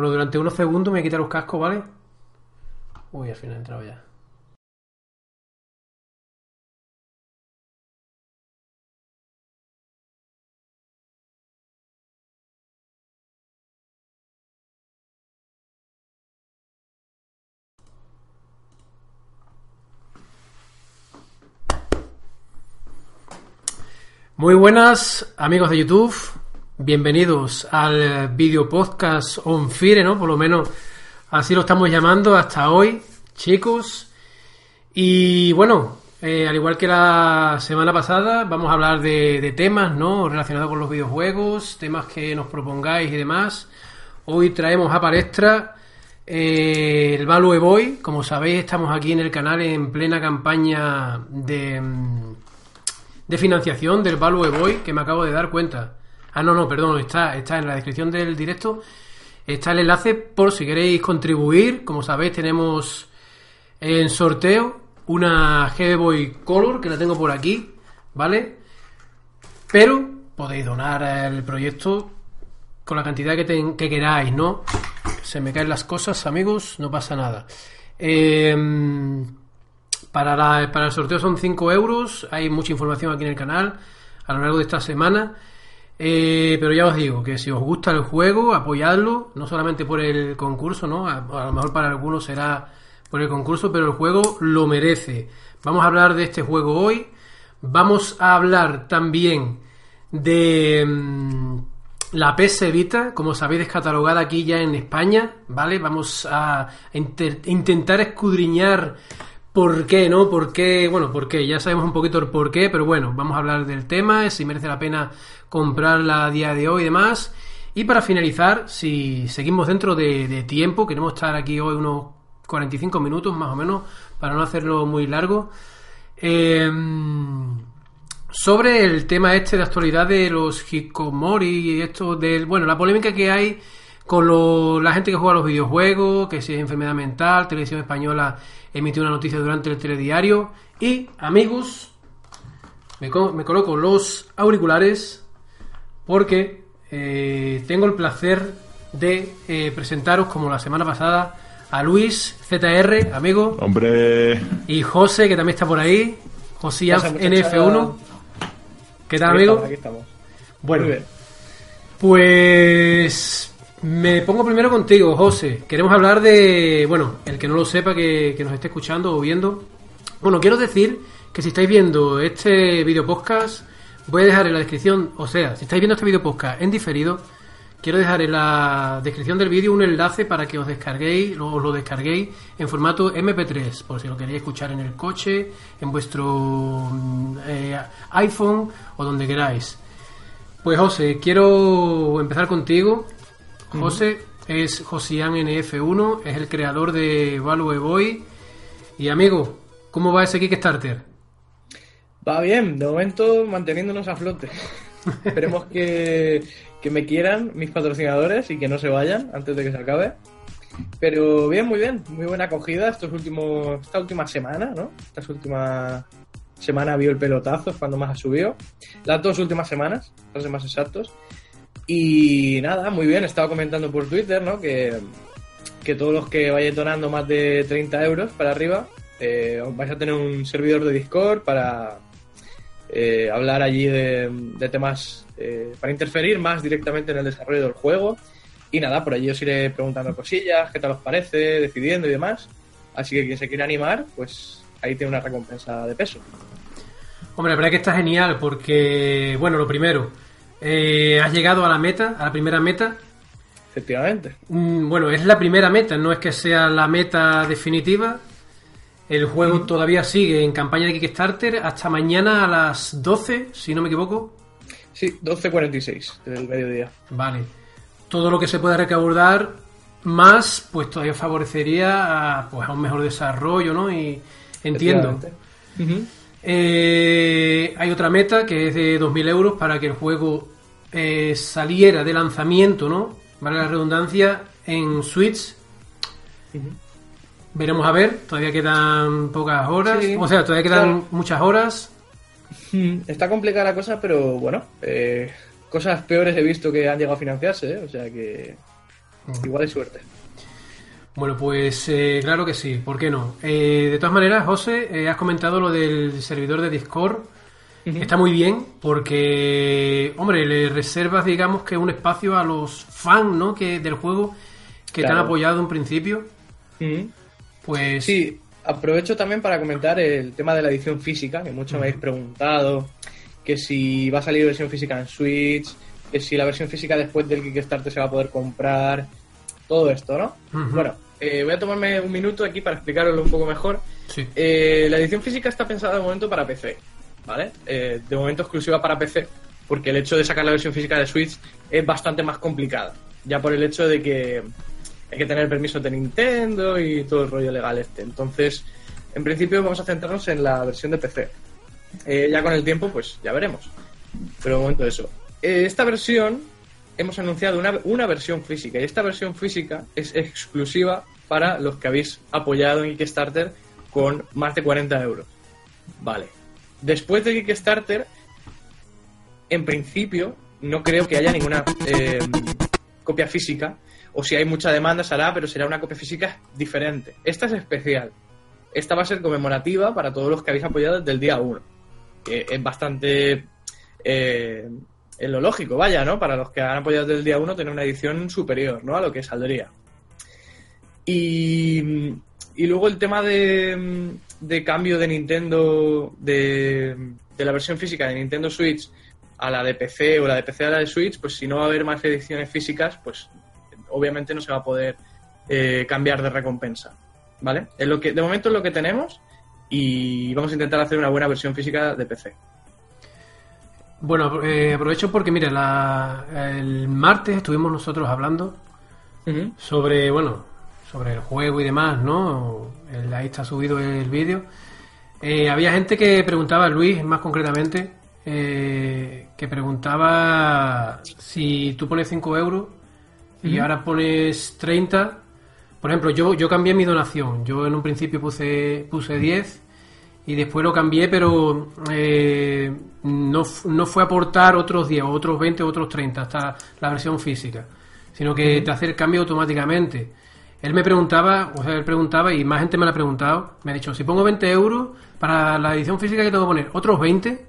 Bueno, durante unos segundos me quita los cascos, ¿vale? Uy, al final he entrado ya. Muy buenas amigos de YouTube, bienvenidos al video podcast On Fire, ¿no? Por lo menos así lo estamos llamando hasta hoy, chicos. Y bueno, eh, al igual que la semana pasada, vamos a hablar de, temas, ¿no? Relacionados con los videojuegos, temas que nos propongáis y demás. Hoy traemos a palestra eh, el Value Boy. Como sabéis, estamos aquí en el canal en plena campaña de mm, de financiación del Value Boy que me acabo de dar cuenta. Ah, no, no, perdón, está, está en la descripción del directo. Está el enlace por si queréis contribuir. Como sabéis, tenemos en sorteo una Game Boy Color que la tengo por aquí, ¿vale? Pero podéis donar el proyecto con la cantidad que, que queráis, ¿no? Se me caen las cosas, amigos, no pasa nada. Eh, para, para el sorteo son 5 euros. Hay mucha información aquí en el canal a lo largo de esta semana. Eh, pero ya os digo que si os gusta el juego, apoyadlo, no solamente por el concurso, ¿no? A, lo mejor para algunos será por el concurso, pero el juego lo merece. Vamos a hablar de este juego hoy. Vamos a hablar también de mm, la PS Vita, como sabéis, descatalogada aquí ya en España, ¿vale? Vamos a intentar escudriñar ¿Por qué, no? ¿Por qué? Bueno, ¿por qué? Ya sabemos un poquito el por qué, pero bueno, vamos a hablar del tema, si merece la pena comprarla a día de hoy y demás. Y para finalizar, si seguimos dentro de, tiempo, queremos estar aquí hoy unos 45 minutos más o menos, para no hacerlo muy largo. Em, sobre el tema este de actualidad de los hikomori y esto del, bueno, la polémica que hay con la gente que juega los videojuegos, que si es enfermedad mental, Televisión Española emitió una noticia durante el telediario y, amigos, me, coloco los auriculares porque eh, tengo el placer de eh, presentaros, como la semana pasada, a Luis ZR, amigo. Hombre. Y José, que también está por ahí. Josías NF1. ¿Qué tal, amigo? Aquí estamos. Bueno, pues me pongo primero contigo, José. Queremos hablar de, bueno, el que no lo sepa, que, nos esté escuchando o viendo. Bueno, quiero decir que si estáis viendo este video podcast, voy a dejar en la descripción, o sea, si estáis viendo este video podcast en diferido, quiero dejar en la descripción del vídeo un enlace para que os descarguéis, os lo descarguéis en formato MP3, por si lo queréis escuchar en el coche, en vuestro mm, eh, iPhone o donde queráis. Pues José, quiero empezar contigo José es Josian NF1, es el creador de Value Boy. Y amigo, ¿cómo va ese Kickstarter? Va bien, de momento manteniéndonos a flote. Esperemos que, me quieran mis patrocinadores y que no se vayan antes de que se acabe. Pero bien, muy bien, muy buena acogida estos últimos, esta última semana, ¿no? Esta última semana vio el pelotazo, es cuando más ha subido. Las dos últimas semanas, para ser más exactos. Y nada, muy bien, estaba comentando por Twitter, ¿no? Que, todos los que vayáis donando más de 30 euros para arriba, eh, vais a tener un servidor de Discord para eh, hablar allí de, temas, eh, para interferir más directamente en el desarrollo del juego. Y nada, por allí os iré preguntando cosillas, qué tal os parece, decidiendo y demás. Así que quien se quiera animar, pues ahí tiene una recompensa de peso. Hombre, la verdad que está genial porque, bueno, lo primero, eh, has llegado a la meta, a la primera meta. Efectivamente. Mm, bueno, es la primera meta, no es que sea la meta definitiva. El juego todavía sigue en campaña de Kickstarter hasta mañana a las 12, si no me equivoco. Sí, 12.46 del mediodía. Vale. Todo lo que se pueda recaudar más, pues todavía favorecería a, pues, a un mejor desarrollo, ¿no? Y entiendo. Eh, hay otra meta que es de 2.000 euros para que el juego eh, saliera de lanzamiento, ¿no? Vale la redundancia, en Switch. Veremos a ver, todavía quedan pocas horas. O sea, todavía quedan muchas horas. Está complicada la cosa, pero bueno, eh, cosas peores he visto que han llegado a financiarse, o sea que igual hay suerte. Bueno, pues eh, claro que sí, ¿por qué no? Eh, de todas maneras, José, eh, has comentado lo del servidor de Discord. Está muy bien porque, hombre, le reservas, digamos, que un espacio a los fans, ¿no? Que del juego que te han Claro. apoyado en principio. Pues Sí, aprovecho también para comentar el tema de la edición física, que muchos me habéis preguntado, que si va a salir versión física en Switch, que si la versión física después del Kickstarter se va a poder comprar, todo esto, ¿no? Bueno, eh, voy a tomarme un minuto aquí para explicaroslo un poco mejor. sí. Eh, la edición física está pensada de momento para PC, ¿vale? Eh, de momento exclusiva para PC, porque el hecho de sacar la versión física de Switch es bastante más complicada. Ya por el hecho de que hay que tener permisos de Nintendo y todo el rollo legal este. Entonces, en principio vamos a centrarnos en la versión de PC. Eh, ya con el tiempo, pues ya veremos. Pero de momento eso. Eh, esta versión, hemos anunciado una, una versión física y esta versión física es exclusiva para los que habéis apoyado en Kickstarter con más de 40 euros. Vale. Después de Kickstarter, en principio, no creo que haya ninguna eh, copia física. O si hay mucha demanda, se pero será una copia física diferente. Esta es especial. Esta va a ser conmemorativa para todos los que habéis apoyado desde el día 1. Que es bastante. Eh, en lo lógico, vaya, ¿no? Para los que han apoyado desde el día 1, tener una edición superior, ¿no? A lo que saldría. Y, y luego el tema de, de cambio de Nintendo, de, de la versión física de Nintendo Switch a la de PC o la de PC a la de Switch, pues si no va a haber más ediciones físicas, pues obviamente no se va a poder eh, cambiar de recompensa. ¿Vale? Es lo que, de momento es lo que tenemos y vamos a intentar hacer una buena versión física de PC. Bueno, eh, aprovecho porque, mira, la- el martes estuvimos nosotros hablando sobre, bueno, sobre el juego y demás, ¿no? El- ahí está subido el vídeo. Eh, había gente que preguntaba, Luis, más concretamente, eh, que preguntaba si tú pones 5 euros y ahora pones 30. Por ejemplo, yo, yo cambié mi donación. Yo en un principio puse, puse 10 y después lo cambié, pero eh, no, no fue aportar otros 10, otros 20, otros 30 hasta la versión física, sino que te hace el cambio automáticamente. Él me preguntaba, o sea, él preguntaba y más gente me lo ha preguntado, me ha dicho, si pongo 20 euros para la edición física que tengo que poner, ¿otros 20?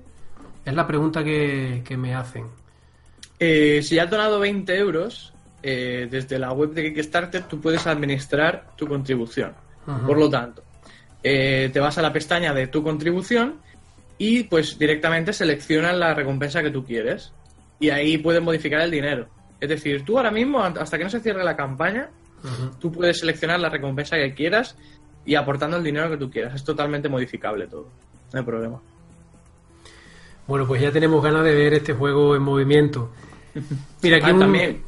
Es la pregunta que, que me hacen. Eh, si has donado 20 euros, eh, desde la web de Kickstarter tú puedes administrar tu contribución. Por lo tanto, eh, te vas a la pestaña de tu contribución y pues directamente seleccionas la recompensa que tú quieres. Y ahí puedes modificar el dinero. Es decir, tú ahora mismo, hasta que no se cierre la campaña, tú puedes seleccionar la recompensa que quieras y aportando el dinero que tú quieras. Es totalmente modificable todo. No hay problema. Bueno, pues ya tenemos ganas de ver este juego en movimiento. Mira, aquí Ah, un- también.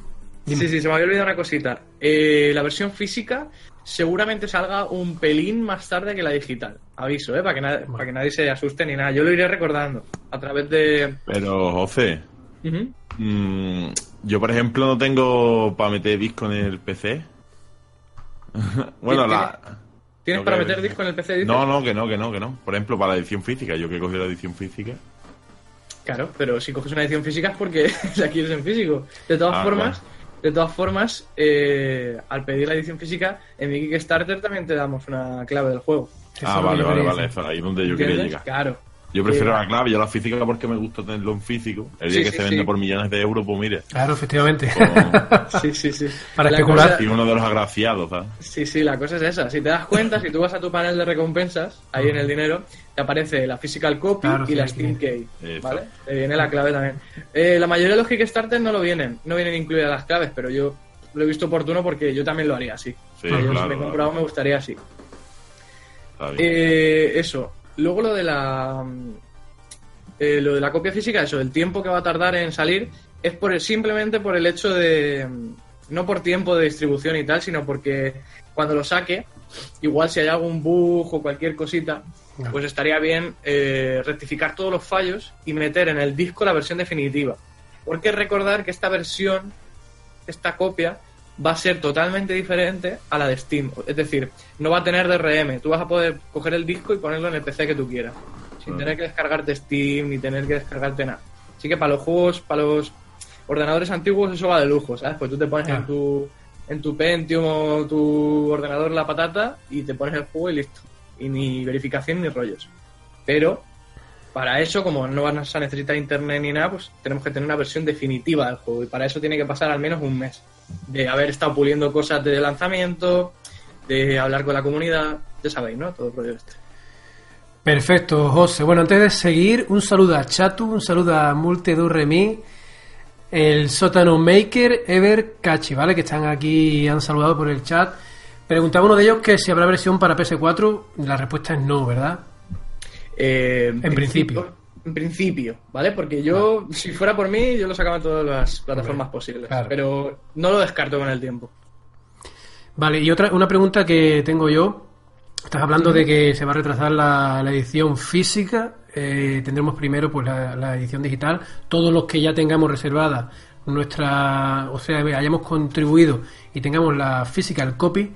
Dime. Sí, sí, se me había olvidado una cosita. Eh, la versión física seguramente salga un pelín más tarde que la digital. Aviso, ¿eh? Para que, para que nadie se asuste ni nada. Yo lo iré recordando a través de... Pero, José, mm, yo por ejemplo no tengo para meter disco en el PC. bueno, ¿Tienes- la... ¿Tienes para que- meter disco en el PC? dices? No, no, que no, que no, que no. Por ejemplo, para la edición física, yo que he cogido la edición física. Claro, pero si coges una edición física es porque la quieres en físico. De todas Ah, formas, de todas formas, eh, al pedir la edición física, en mi Kickstarter también te damos una clave del juego. Ah, vale, vale, vale. Eso, ahí es donde yo quería llegar. Claro. Yo prefiero Eh, la clave, yo la física porque me gusta tenerlo en físico. El día Sí, que sí, se vende sí. por millones de euros, pues mire. Claro, efectivamente. como- Sí, sí, sí. Para La especular. cosa- y uno de los agraciados, ¿sabes? Sí, sí, la cosa es esa. Si te das cuenta, si tú vas a tu panel de recompensas, ahí en el dinero, te aparece la physical copy Claro, y sí, la. Steam Key. ¿Vale? Te viene la clave también. Eh, la mayoría de los Kickstarter no lo vienen, no vienen incluidas las claves, pero yo lo he visto oportuno porque yo también lo haría así. Sí, Yo, si me he claro. comprado me gustaría así. Eh, eso. Luego lo de la eh, lo de la copia física, eso, el tiempo que va a tardar en salir es por el- simplemente por el hecho de no por tiempo de distribución y tal, sino porque cuando lo saque, igual si hay algún bug o cualquier cosita, Pues estaría bien eh, rectificar todos los fallos y meter en el disco la versión definitiva. Porque recordar que esta versión, esta copia, va a ser totalmente diferente a la de Steam. Es decir, no va a tener DRM. Tú vas a poder coger el disco y ponerlo en el PC que tú quieras. Sin Ah. tener que descargarte Steam ni tener que descargarte nada. Así que para los juegos, para los ordenadores antiguos, eso va de lujo, ¿sabes? Pues tú te pones en tu en tu Pentium o tu ordenador la patata y te pones el juego y listo. Y ni verificación ni rollos. Pero para eso, como no vas a necesitar internet ni nada, pues tenemos que tener una versión definitiva del juego. Y para eso tiene que pasar al menos un mes. De haber estado puliendo cosas de lanzamiento, de hablar con la comunidad, ya sabéis, ¿no? Todo el rollo este. Perfecto, José. Bueno, antes de seguir, un saludo a Chatu, un saludo a Multidurremi, el Sótano Maker, Ever, Cachi, ¿vale? Que están aquí y han saludado por el chat. Preguntaba uno de ellos que si habrá versión para PS4. La respuesta es no, ¿verdad? Eh, En principio. En principio, ¿vale? Porque yo, si fuera por mí, yo lo sacaba en todas las plataformas posibles. claro. Pero no lo descarto con el tiempo. Vale, y otra una pregunta que tengo yo. Estás hablando de que se va a retrasar la, la edición física. eh, tendremos primero pues la, la edición digital. Todos los que ya tengamos reservada nuestra, o sea, hayamos contribuido y tengamos la physical copy,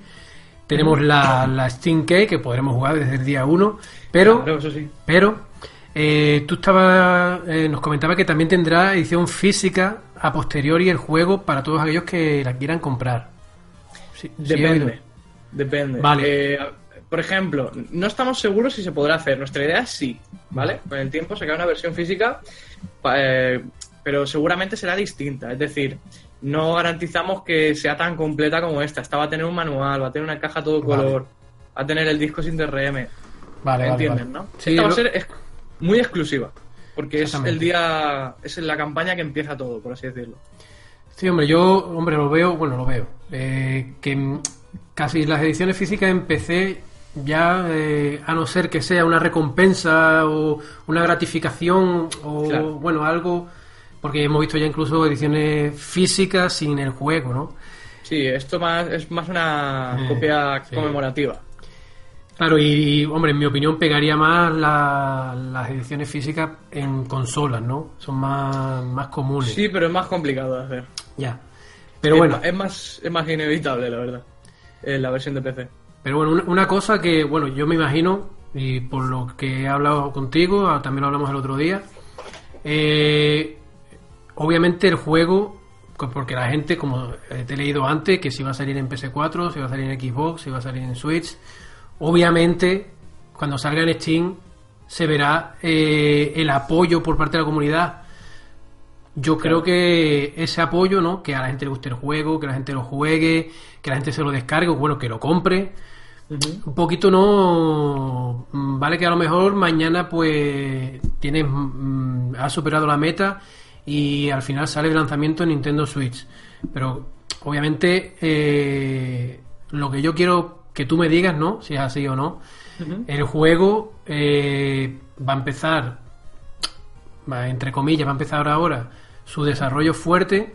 tenemos la, la Steam Key que podremos jugar desde el día 1. Pero, Claro, eso sí. pero eh, tú estabas, eh, nos comentaba que también tendrá edición física a posteriori el juego para todos aquellos que la quieran comprar. Sí, sí. Depende. Depende. Vale. Eh, por ejemplo, no estamos seguros si se podrá hacer. Nuestra idea es sí, ¿vale? Con el tiempo sacar una versión física, eh, pero seguramente será distinta. Es decir, no garantizamos que sea tan completa como esta. Esta va a tener un manual, va a tener una caja todo Vale. color, va a tener el disco sin DRM. Vale, ¿Entienden, vale. no? Sí, esta va a ser muy exclusiva. Porque es el día, es la campaña que empieza todo, por así decirlo. Sí, hombre, yo, hombre, lo veo, bueno, lo veo. eh, que casi las ediciones físicas en PC ya, eh, a no ser que sea una recompensa o una gratificación o, Claro. bueno, algo, porque hemos visto ya incluso ediciones físicas sin el juego, ¿no? Sí, esto más es más una Eh, copia sí. conmemorativa. Claro, y, y, hombre, en mi opinión pegaría más la- las ediciones físicas en consolas, ¿no? Son más, más comunes. Sí, pero es más complicado de hacer. Ya. Pero es, bueno. es más, es más inevitable, la verdad. eh, la versión de PC. Pero bueno, una, una cosa que, bueno, yo me imagino, y por lo que he hablado contigo, ah, también lo hablamos el otro día, eh, obviamente el juego, porque la gente, como eh, te he leído antes, que si va a salir en PS4, si va a salir en Xbox, si va a salir en Switch, obviamente cuando salga en Steam se verá eh, el apoyo por parte de la comunidad. Yo creo que ese apoyo, ¿no? Que a la gente le guste el juego, que la gente lo juegue, que la gente se lo descargue, o bueno, que lo compre. Un poquito no. Vale que a lo mejor mañana, pues, tienes. mm, has superado la meta y al final sale el lanzamiento en Nintendo Switch. Pero, obviamente, eh, lo que yo quiero que tú me digas, ¿no? Si es así o no. El juego eh, va a empezar, va, entre comillas, va a empezar ahora su desarrollo fuerte.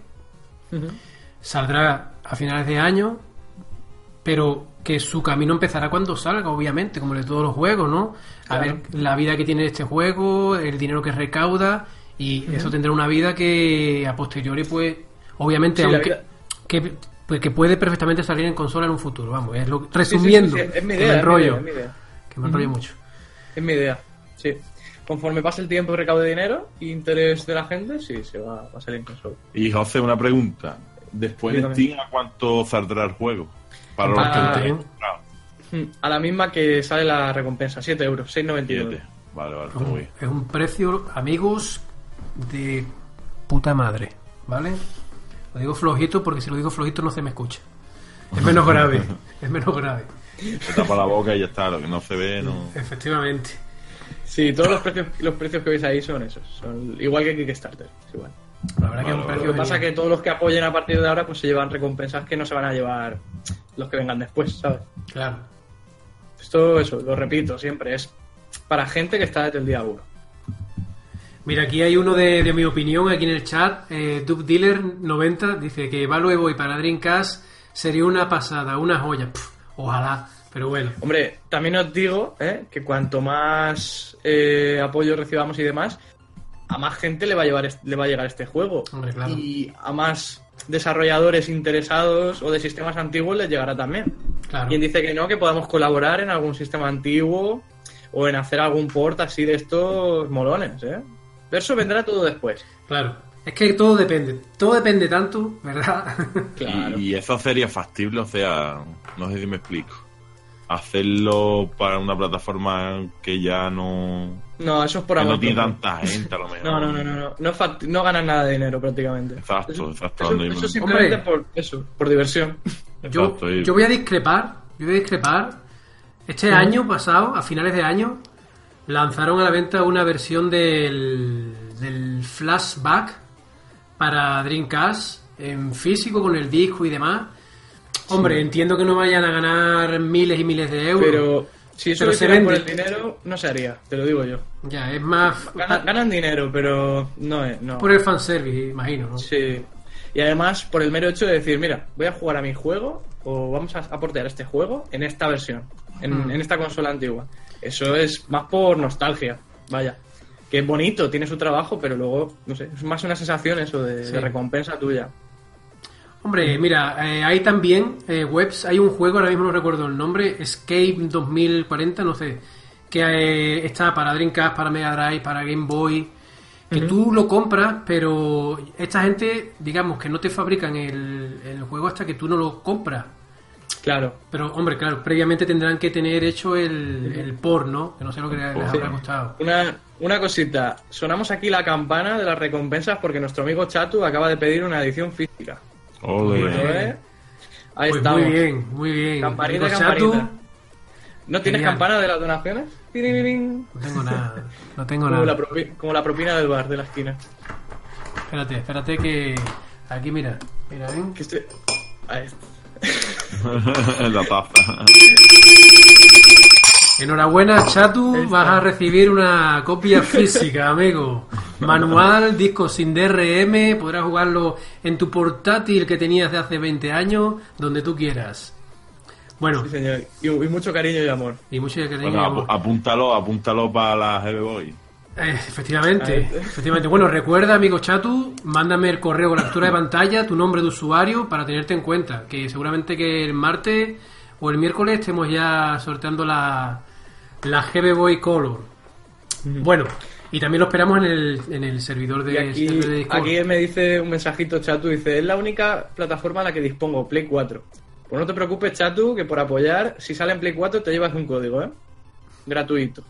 Saldrá a finales de año, pero que su camino empezará cuando salga, obviamente, como de todos los juegos, ¿no? A Claro. ver la vida que tiene este juego, el dinero que recauda, y eso tendrá una vida que a posteriori, pues, obviamente, Sí, aunque que, pues, que puede perfectamente salir en consola en un futuro, vamos, es lo resumiendo, sí, sí, es mi que idea, me es mi enrollo, idea, es mi idea. que me enrollo mucho. Es mi idea, sí. Conforme pase el tiempo y recaude dinero y interés de la gente, sí, se va, va a salir en consola. Y José, una pregunta. Después de. Steam, ¿a cuánto saldrá el juego? Para los que Ah, lo bien. hayan comprado. Mm, A la misma que sale la recompensa, 7 euros, 6,99. Siete. Vale, vale, muy bien. es un precio, amigos, de puta madre, ¿vale? Lo digo flojito porque si lo digo flojito no se me escucha. Es menos grave, es menos grave, Se tapa la boca y ya está. Lo que no se ve, no. efectivamente. Sí, todos los precios, los precios que veis ahí son esos. Son igual que Kickstarter. es igual. La verdad que es un Vale, precio Lo que pasa es que todos los que apoyen a partir de ahora pues se llevan recompensas que no se van a llevar los que vengan después, ¿sabes? Claro. Esto, eso, lo repito siempre, es para gente que está desde el día 1. Mira, aquí hay uno de, de mi opinión aquí en el chat. Eh, Dealer90 dice que Valo Evo y para Dreamcast sería una pasada, una joya. Pff, ojalá, pero bueno. Hombre, también os digo ¿eh? que cuanto más eh, apoyo recibamos y demás, a más gente le va a, llevar le va a llegar este juego. Hombre, claro. Y a más desarrolladores interesados o de sistemas antiguos les llegará también. Claro. Quien dice que no, que podamos colaborar en algún sistema antiguo o en hacer algún port así de estos molones, ¿eh? Pero eso vendrá todo después. Claro. Es que todo depende, todo depende tanto, ¿verdad? Claro. Y, y eso sería factible, o sea, no sé si me explico. Hacerlo para una plataforma que ya no, No, eso es por que amor. no tiene tanta gente a lo mejor. No, no, no, no, no. No, es fact- no ganan nada de dinero prácticamente. Exacto, Eso, exacto, eso- simplemente Hombre. por eso, por diversión. Yo, Exacto, yo voy a discrepar, yo voy a discrepar. Este año pasado, a finales de año, lanzaron a la venta una versión del, del flashback para Dreamcast en físico con el disco y demás. Hombre, entiendo que no vayan a ganar miles y miles de euros. Pero si eso Pero se hicieran por el vende. dinero, no se haría, te lo digo yo. Ya, es más Ganan, ganan dinero, pero no es. No. por el fanservice, imagino, ¿no? Sí. Y además, por el mero hecho de decir, mira, voy a jugar a mi juego o vamos a aportar este juego en esta versión, en, Mm. en esta consola antigua. Eso es más por nostalgia, vaya. Que es bonito, tiene su trabajo, pero luego, no sé, es más una sensación eso de, Sí. de recompensa tuya. Hombre, mira, eh, hay también eh, webs, hay un juego, ahora mismo no recuerdo el nombre, Escape 2040, no sé, que eh, está para Dreamcast, para Mega Drive, para Game Boy, que tú lo compras, pero esta gente, digamos, que no te fabrican el, el juego hasta que tú no lo compras. Claro. Pero, hombre, claro, previamente tendrán que tener hecho el, el por, ¿no? Que no sé lo que les Sí. habrá costado. Una, una cosita, sonamos aquí la campana de las recompensas porque nuestro amigo Chatu acaba de pedir una edición física. Ole. ¿Eh? Ahí Pues estamos. muy bien, muy bien. Campanita, campanita. Chatu, ¿No tienes Genial. campana de las donaciones? No tengo nada, no tengo Como la, nada. como la propina del bar de la esquina. Espérate, espérate que... Aquí, mira, mira, ven. Que estoy... Ahí está. la taza. Enhorabuena, Chatu, vas a recibir una copia física, amigo. Manual, disco sin DRM, podrás jugarlo en tu portátil que tenías de hace 20 años, donde tú quieras. Bueno, Sí, señor. Y, y mucho cariño y amor. y mucho cariño. Bueno, apu- apúntalo, apúntalo para la GB Boy. Eh, efectivamente, efectivamente. Bueno, recuerda, amigo Chatu, mándame el correo con la captura de pantalla, tu nombre de usuario para tenerte en cuenta. Que seguramente que el martes o el miércoles estemos ya sorteando la, la GB Boy Color. Bueno, y también lo esperamos en el, en el servidor de, Y aquí, servidor de Discord. aquí me dice un mensajito Chatu, dice, es la única plataforma en la que dispongo, Play 4. Pues no te preocupes, Chatu, que por apoyar, si sale en Play 4 te llevas un código, ¿eh? Gratuito.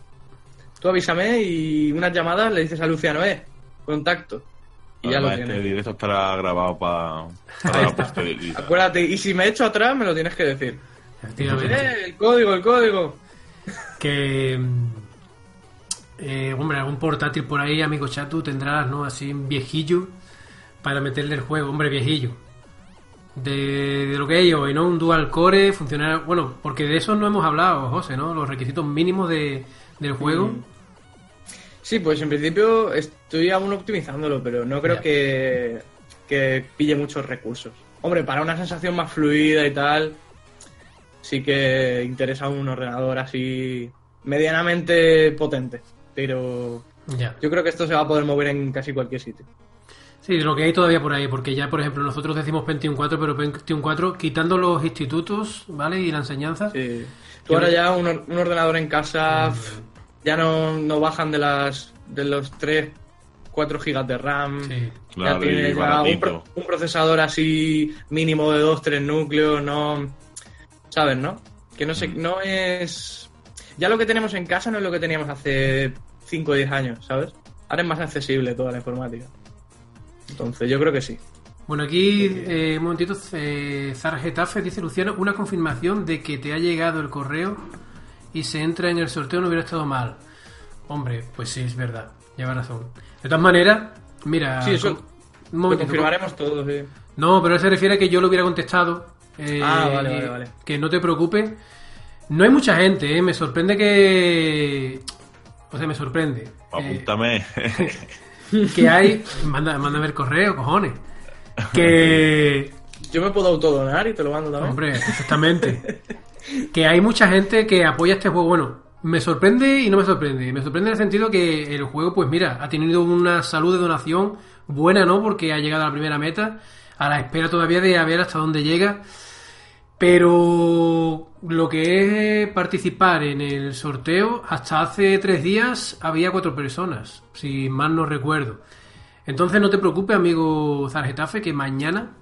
Tú avísame y unas llamadas le dices a Luciano, eh, contacto. Y ya lo Además, este tienes. directo estará grabado para, para la posteridad. Acuérdate, y si me echo atrás me lo tienes que decir. Efectivamente. Eh, el código, el código. Que. mm, eh, hombre, algún portátil por ahí, amigo Chatu, tendrás, ¿no? Así un viejillo para meterle el juego, hombre, viejillo. De, de lo que hay hoy, ¿no? Un dual core, funcionar. Bueno, porque de eso no hemos hablado, José, ¿no? Los requisitos mínimos de, del juego. Sí, pues en principio estoy aún optimizándolo, pero no creo que, que pille muchos recursos. Hombre, para una sensación más fluida y tal, sí que interesa un ordenador así medianamente potente. Pero yo creo que esto se va a poder mover en casi cualquier sitio. Sí, lo que hay todavía por ahí, porque ya, por ejemplo, nosotros decimos Pentium 4, pero Pentium 4, quitando los institutos, ¿vale? Y la enseñanza. Sí. Tú ahora ya un, un ordenador en casa pf, ya no, no bajan de las de los 3, 4 gigas de RAM. Sí. Ya Claro, y tienes ya un, procesador así mínimo de 2, 3 núcleos, no... ¿Sabes, no? Que no sé, no es... Ya lo que tenemos en casa no es lo que teníamos hace 5 o 10 años, ¿sabes? Ahora es más accesible toda la informática. Entonces yo creo que sí. Bueno, aquí, eh, un momentito, eh, Zara Getafe dice, Luciano, una confirmación de que te ha llegado el correo y se entra en el sorteo no hubiera estado mal. Hombre, pues sí, es verdad, lleva razón. De todas maneras, mira... Sí, eso con- un Lo confirmaremos todos, sí. No, pero él se refiere a que yo lo hubiera contestado. eh, Ah, vale, vale, vale. Que no te preocupes. No hay mucha gente, ¿eh? Me sorprende que... O sea, me sorprende. eh, Apúntame. que hay... Manda, mándame el correo, cojones. Que... Yo me puedo autodonar y te lo mando también. Hombre, exactamente. que hay mucha gente que apoya este juego. Bueno, me sorprende y no me sorprende. Me sorprende en el sentido que el juego, pues mira, ha tenido una salud de donación buena, ¿no? Porque ha llegado a la primera meta, a la espera todavía de a ver hasta dónde llega. Pero lo que es participar en el sorteo, hasta hace tres días había cuatro personas, si mal no recuerdo. Entonces no te preocupes, amigo Zargetafe, que mañana,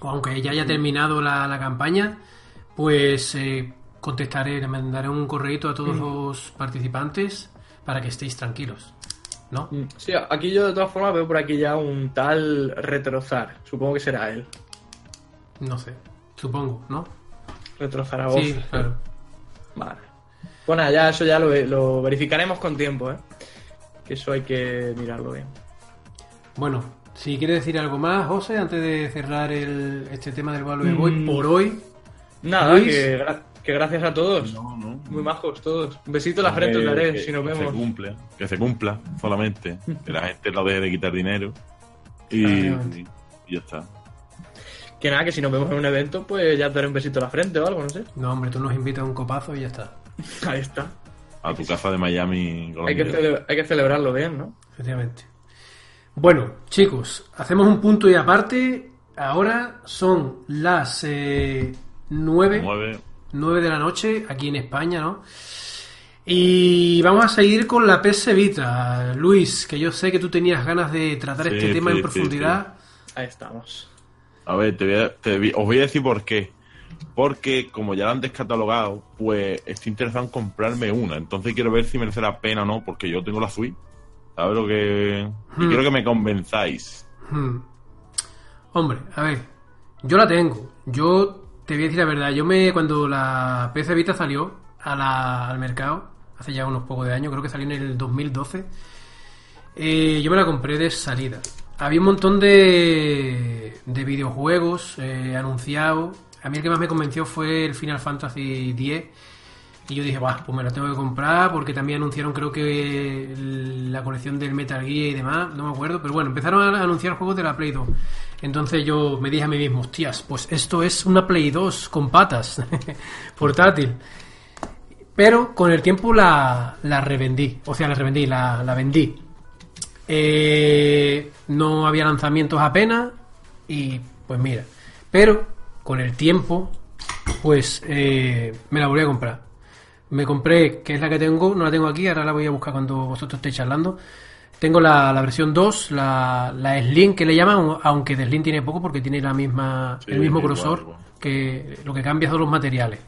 o aunque ya haya terminado la, la campaña, pues eh, contestaré, le mandaré un correito a todos los participantes para que estéis tranquilos. ¿No? Mm, Sí, aquí yo de todas formas veo por aquí ya un tal Retrozar. Supongo que será él. No sé, supongo, ¿no? Retrozar a Sí, claro. Vale. Pues nada, ya eso ya lo, lo verificaremos con tiempo, ¿eh? Que eso hay que mirarlo bien. Bueno, si quieres decir algo más, José, antes de cerrar el, este tema del Value Boy Mm. por hoy. Nada, Luis. que, gra- que gracias a todos. No, no. Muy majos todos. Un besito en la frente os Que- daré que- si nos que vemos. se cumpla, que se cumpla solamente. Que la gente no deje de quitar dinero. Y, ya está. Que nada, que si nos vemos en un evento, pues ya te daré un besito en la frente o algo, no sé. No, hombre, tú nos invitas a un copazo y ya está. Ahí está. A tu casa de Miami. Hay que, hay que celebrarlo bien, ¿no? Efectivamente. Bueno, chicos, hacemos un punto y aparte. Ahora son las eh, 9, Mueve. 9 de la noche aquí en España, ¿no? Y vamos a seguir con la PS Vita. Luis, que yo sé que tú tenías ganas de tratar Sí, este tema sí, en sí, profundidad. Ahí estamos. A ver, te voy a- te os voy a decir por qué. Porque como ya la han descatalogado, pues estoy interesado en comprarme una. Entonces quiero ver si merece la pena o no, porque yo tengo la Switch. ¿Sabes lo que...? Y Hmm. quiero que me convenzáis. Hmm. Hombre, a ver, yo la tengo. Yo te voy a decir la verdad. Yo me, cuando la PC Vita salió al mercado, hace ya unos pocos de años, creo que salió en el 2012, eh, yo me la compré de salida. Había un montón de, de videojuegos eh, anunciados. A mí el que más me convenció fue el Final Fantasy X. Y yo dije, bah, pues me la tengo que comprar porque también anunciaron creo que la colección del Metal Gear y demás, no me acuerdo, pero bueno, empezaron a anunciar juegos de la Play 2. Entonces yo me dije a mí mismo, hostias, pues esto es una Play 2 con patas, portátil. Pero con el tiempo la, la revendí, o sea, la revendí, la, la vendí. Eh, no había lanzamientos apenas y pues mira, pero con el tiempo pues eh, me la volví a comprar. Me compré, que es la que tengo, no la tengo aquí, ahora la voy a buscar cuando vosotros estéis charlando. Tengo la, la versión 2, la, la Slim que le llaman, aunque de Slim tiene poco porque tiene la misma, Sí, el mismo igual, grosor, igual. que lo que cambia son los materiales.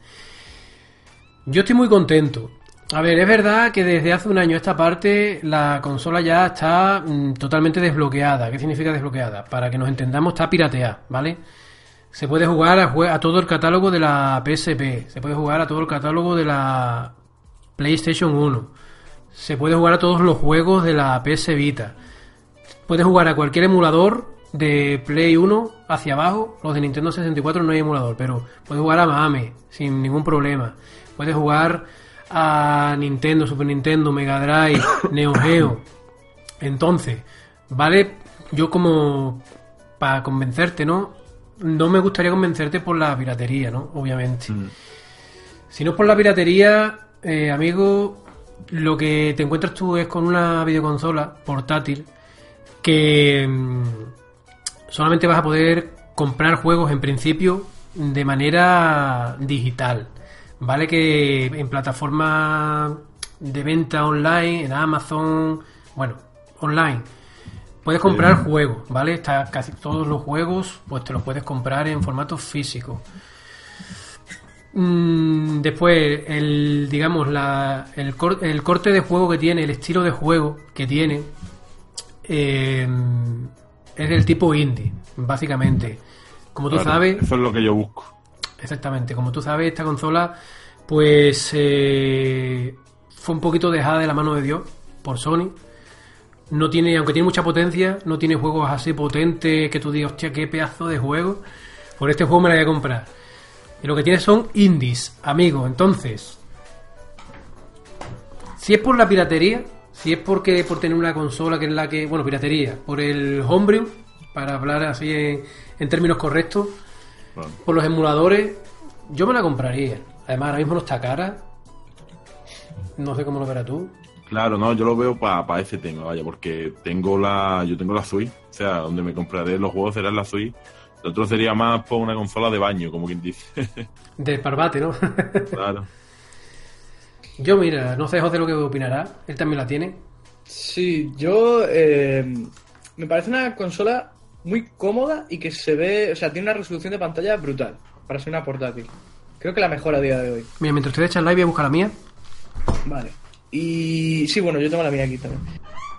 Yo estoy muy contento. A ver, es verdad que desde hace un año a esta parte la consola ya está mm, totalmente desbloqueada. ¿Qué significa desbloqueada? Para que nos entendamos, está pirateada, ¿vale? Se puede jugar a, a todo el catálogo de la PSP, se puede jugar a todo el catálogo de la PlayStation 1, se puede jugar a todos los juegos de la PS Vita, puedes jugar a cualquier emulador de Play 1 hacia abajo, los de Nintendo 64 no hay emulador, pero puedes jugar a Mame sin ningún problema, puedes jugar a Nintendo, Super Nintendo, Mega Drive, Neo Geo. Entonces, ¿vale? Yo como para convencerte, ¿no? No me gustaría convencerte por la piratería, ¿no? Obviamente. Mm. Si no es por la piratería, eh, amigo, lo que te encuentras tú es con una videoconsola portátil que mm, solamente vas a poder comprar juegos en principio de manera digital. Vale que en plataformas de venta online, en Amazon, bueno, online, puedes comprar juegos, ¿vale? Está casi todos los juegos, pues te los puedes comprar en formato físico. Mm, después, el, digamos, la, el, cor- el corte de juego que tiene, el estilo de juego que tiene, eh, es del tipo indie, básicamente. Como tú Claro, sabes, Eso es lo que yo busco. Exactamente, como tú sabes, esta consola pues eh, fue un poquito dejada de la mano de Dios por Sony. No tiene, aunque tiene mucha potencia, no tiene juegos así potentes que tú digas, hostia, qué pedazo de juego. Por este juego me la voy a comprar. Y lo que tiene son indies, amigos. Entonces, si es por la piratería, si es porque por tener una consola que es la que, bueno, piratería, por el homebrew, para hablar así en, en términos correctos, por los emuladores, yo me la compraría. Además, ahora mismo no está cara. No sé cómo lo verás tú. Claro, no, yo lo veo para ese tema, vaya, porque tengo la, yo tengo la Switch, o sea, donde me compraré los juegos será en la Switch. El otro sería más por una consola de baño, como quien dice. De Parvate, ¿no? claro. yo, mira, no sé José lo que opinará. Él también la tiene. Sí, yo eh, me parece una consola muy cómoda y que se ve, o sea, tiene una resolución de pantalla brutal para ser una portátil. Creo que la mejor a día de hoy. Mira, mientras ustedes echan live voy a buscar la mía. Vale. Y sí, bueno, yo tengo la mía aquí también.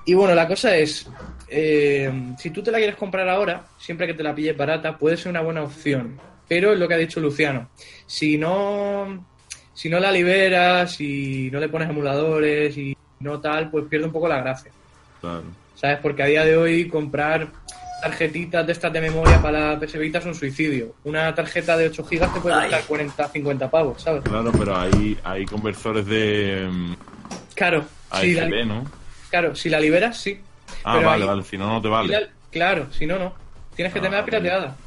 Y bueno, la cosa es, eh, si tú te la quieres comprar ahora, siempre que te la pilles barata, puede ser una buena opción. Pero es lo que ha dicho Luciano. Si no, si no la liberas, si no le pones emuladores y no tal, pues pierde un poco la gracia. Claro. ¿Sabes? Porque a día de hoy comprar tarjetitas de estas de memoria para la PS Vita es un suicidio. Una tarjeta de 8 GB te puede costar 40, 50 pavos, ¿sabes? Claro, pero hay, hay conversores de Claro, si la, ¿no? claro, si la liberas, sí. Ah, Pero vale, ahí- vale, si no, no te vale. la- claro, si no, no. Tienes que Ah, tenerla pirateada.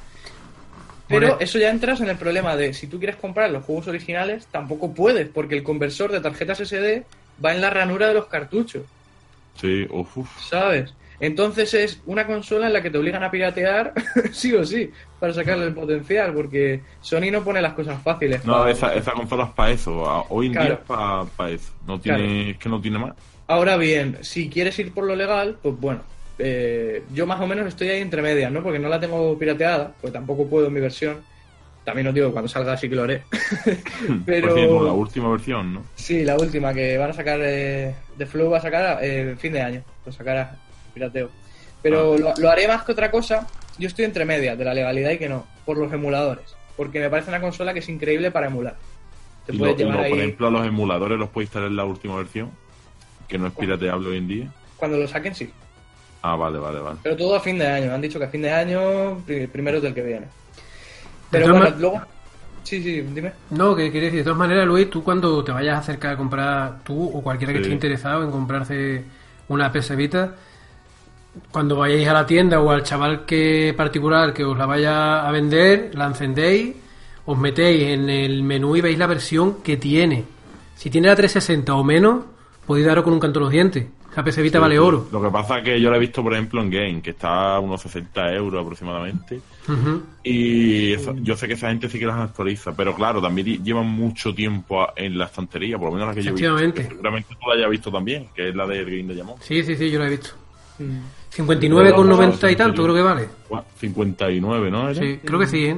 Pero Bueno. eso ya entras en el problema de si tú quieres comprar los juegos originales, tampoco puedes, porque el conversor de tarjetas SD va en la ranura de los cartuchos, Sí, uf. ¿sabes? Entonces es una consola en la que te obligan a piratear sí o sí para sacarle el potencial, porque Sony no pone las cosas fáciles. No, para- esa, esa consola es para eso. Hoy en Claro. día es para eso. No tiene, Es que no tiene más. Ahora bien, si quieres ir por lo legal, pues bueno, eh, yo más o menos estoy ahí entre medias, ¿no? Porque no la tengo pirateada, pues tampoco puedo en mi versión. También os digo, cuando salga sí que lo haré. Pero cierto, la última versión, ¿no? sí, la última que van a sacar eh, de Flow va a sacar eh, fin de año, lo sacará pirateo. Pero Ah. lo, lo haré más que otra cosa. Yo estoy entre medias de la legalidad y que no, por los emuladores, porque me parece una consola que es increíble para emular. Te Y puedes lo- llevar lo- ahí por ejemplo, los emuladores los puedes instalar en la última versión, que no es pirateable hoy en día. cuando lo saquen, sí. Ah, vale, vale, vale. Pero todo a fin de año. Han dicho que a fin de año, pri- primero del que viene. Pero bueno, luego. Sí, sí, dime. No, que quiere decir, de todas maneras, Luis, tú cuando te vayas a acercar a comprar, tú o cualquiera que Sí. esté interesado en comprarse una PS Vita, cuando vayáis a la tienda o al chaval que particular que os la vaya a vender, la encendéis, os metéis en el menú y veis la versión que tiene. Si tiene la 360 o menos, podéis daros con un canto en los dientes. La PS Vita Sí, vale oro. Lo que pasa es que yo la he visto, por ejemplo, en Game, que está a unos 60 euros aproximadamente. Y eso- yo sé que esa gente sí que las actualiza, pero claro, también lle- llevan mucho tiempo a- en la estantería, por lo menos la que yo he visto. Que seguramente tú la hayas visto también, que es la de Game de Yamón. Sí, sí, sí, yo lo he visto. Mm. 59,90 y tanto creo que vale. 59, ¿no? ¿Era? Sí, creo que sí, ¿eh?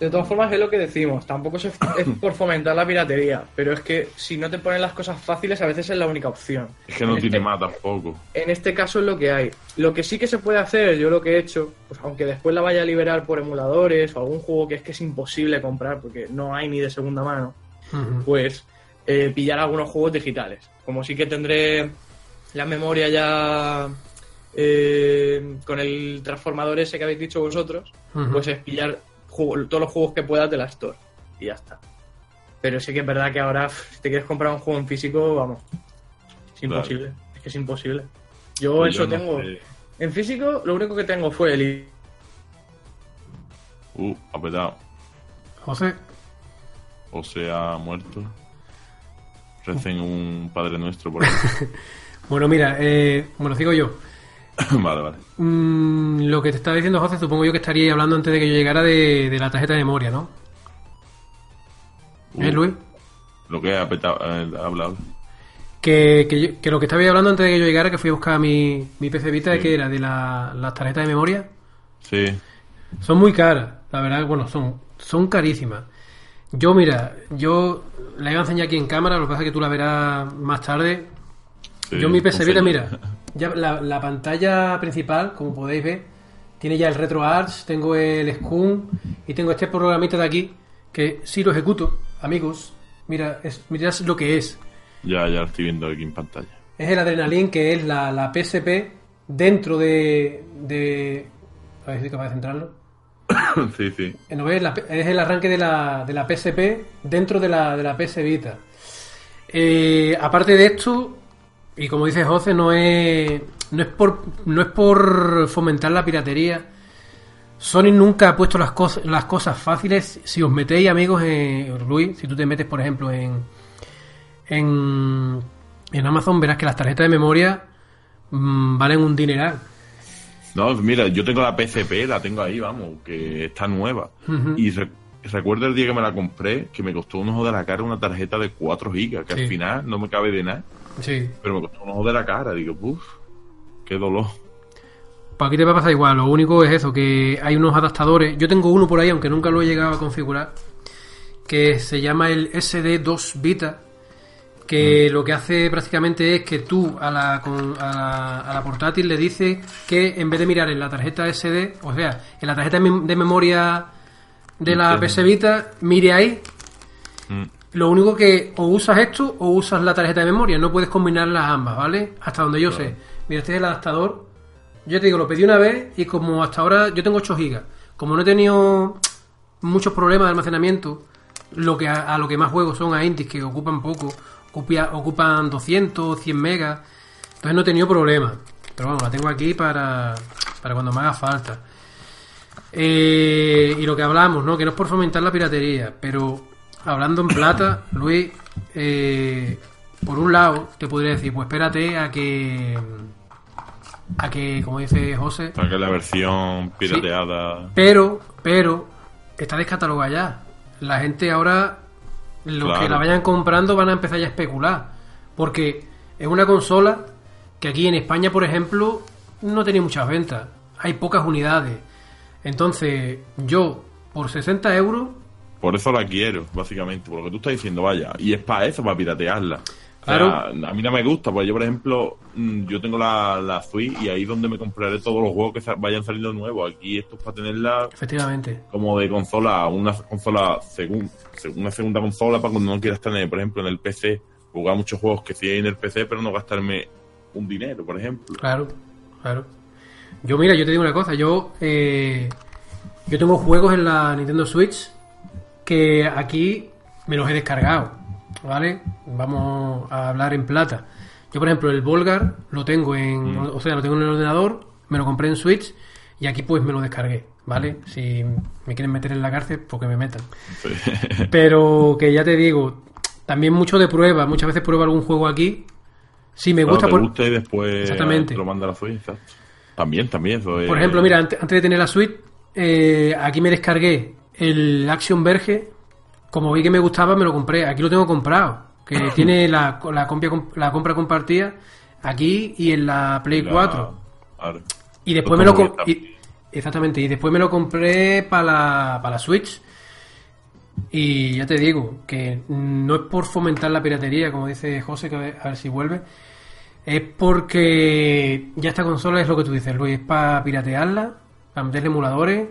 De todas formas, es lo que decimos. Tampoco es, es por fomentar la piratería. Pero es que si no te ponen las cosas fáciles, a veces es la única opción. Es que no En tiene este- más tampoco. En este caso es lo que hay. Lo que sí que se puede hacer, yo lo que he hecho, pues aunque después la vaya a liberar por emuladores o algún juego que es que es imposible comprar porque no hay ni de segunda mano, pues eh, pillar algunos juegos digitales. Como sí que tendré la memoria ya eh, con el transformador ese que habéis dicho vosotros, pues es pillar todos los juegos que puedas de la Store y ya está. Pero sí que es verdad que ahora, si te quieres comprar un juego en físico, vamos, es Claro. imposible. Es que es imposible. Yo Pues eso yo no tengo. sé. En físico, lo único que tengo fue el. Uh, ha petado. José, O sea, ha muerto. Recen un Padre Nuestro por ahí. bueno, mira, eh, bueno, sigo yo. vale, vale. Mm, lo que te estaba diciendo José, supongo yo que estaría hablando antes de que yo llegara de, de la tarjeta de memoria, ¿no? Uh, ¿Eh, Luis? Lo que ha petado, eh, habla, habla. Que, que, lo que estaba hablando antes de que yo llegara, que fui a buscar mi, mi PC Vita, de Sí. que era de la- las tarjetas de memoria, Sí. son muy caras, la verdad, bueno, son, son carísimas. Yo, mira, yo la iba a enseñar aquí en cámara, lo que pasa es que tú la verás más tarde. sí, Yo mi PC Vita, mira, ya la, la pantalla principal, como podéis ver, tiene ya el RetroArch, tengo el Scum y tengo este programita de aquí que si lo ejecuto, amigos, mira, es, mirad lo que es. Ya, ya lo estoy viendo aquí en pantalla. Es el Adrenaline, que es la, la PSP dentro de, de... A ver si soy capaz de centrarlo. sí, sí. Eh, ¿no ves? La- es el arranque de la, de la PSP dentro de la, de la PS Vita. Eh, aparte de esto, y como dice José, no es, no es por no es por fomentar la piratería. Sony nunca ha puesto las cosas las cosas fáciles. Si os metéis, amigos, en Luis, si tú te metes, por ejemplo, en en, en Amazon, verás que las tarjetas de memoria mm, valen un dineral. No, mira, yo tengo la PCP, la tengo ahí, vamos, que está nueva. Ujú. Y re- recuerdo el día que me la compré, que me costó un ojo de la cara una tarjeta de 4 gigas, que Sí. al final no me cabe de nada, Sí. pero me costó un ojo de la cara. Digo, uff, qué dolor. Pues aquí te va a pasar igual. Lo único es eso, que hay unos adaptadores. Yo tengo uno por ahí, aunque nunca lo he llegado a configurar, que se llama el SD2 Vita, que lo que hace prácticamente es que tú a la, con- a la, a la portátil le dices que en vez de mirar en la tarjeta SD, o sea, en la tarjeta de memoria de la. PS Vita, mire ahí. Mm. Lo único que o usas esto o usas la tarjeta de memoria, no puedes combinarlas ambas, ¿vale? Hasta donde yo Claro. sé. Mira, este es el adaptador. Yo te digo, lo pedí una vez y como hasta ahora yo tengo 8 gigas, como no he tenido muchos problemas de almacenamiento, lo que a, a lo que más juego son a indies que ocupan poco, ocupia- ocupan 200, 100 megas, entonces no he tenido problemas. Pero bueno, la tengo aquí para, para cuando me haga falta. Eh, y lo que hablamos, ¿no? Que no es por fomentar la piratería, pero hablando en plata, Luis, eh, por un lado, te podría decir, pues espérate a que. a que, como dice José, Saca la versión pirateada. pero, pero, está descatalogada ya. La gente ahora, los Claro. que la vayan comprando van a empezar ya a especular. Porque es una consola que aquí en España, por ejemplo, no tiene muchas ventas. Hay pocas unidades. Entonces, yo, por 60 euros, Por eso la quiero, básicamente. Por lo que tú estás diciendo, vaya. Y es para eso, para piratearla. O sea, Claro. a mí no me gusta, porque yo, por ejemplo, mm, yo tengo la, la Switch y ahí es donde me compraré todos los juegos que vayan saliendo nuevos. Aquí esto es para tenerla efectivamente. como de consola, una consola, segun, una segunda consola para cuando no quieras tener, por ejemplo, en el PC, jugar muchos juegos que sí hay en el PC, pero no gastarme un dinero, por ejemplo. Claro, claro. Yo, mira, yo te digo una cosa. Yo, eh, yo tengo juegos en la Nintendo Switch que aquí me los he descargado, ¿vale? Vamos a hablar en plata. Yo, por ejemplo, el Volgar lo tengo en, o sea, lo tengo en el ordenador, me lo compré en Switch y aquí pues me lo descargué, ¿vale? Si me quieren meter en la cárcel, pues que me metan. Pero que ya te digo, también mucho de prueba. Muchas veces pruebo algún juego aquí. Si me gusta, te por, y después Exactamente. te lo manda a la Switch, exacto. También, también. Por ejemplo, mira, ante- antes de tener la suite, eh, aquí me descargué el Action Verge. Como vi que me gustaba, me lo compré. Aquí lo tengo comprado. Que tiene la, la, compra, la compra compartida aquí y en la Play la- 4. Claro. Y después me lo tengo com- bien y- Exactamente, y después me lo compré para la, para la Switch. Y ya te digo, que no es por fomentar la piratería, como dice José, que a ver, a ver si vuelve. Es porque ya esta consola es lo que tú dices, Luis, es para piratearla, para meterle emuladores.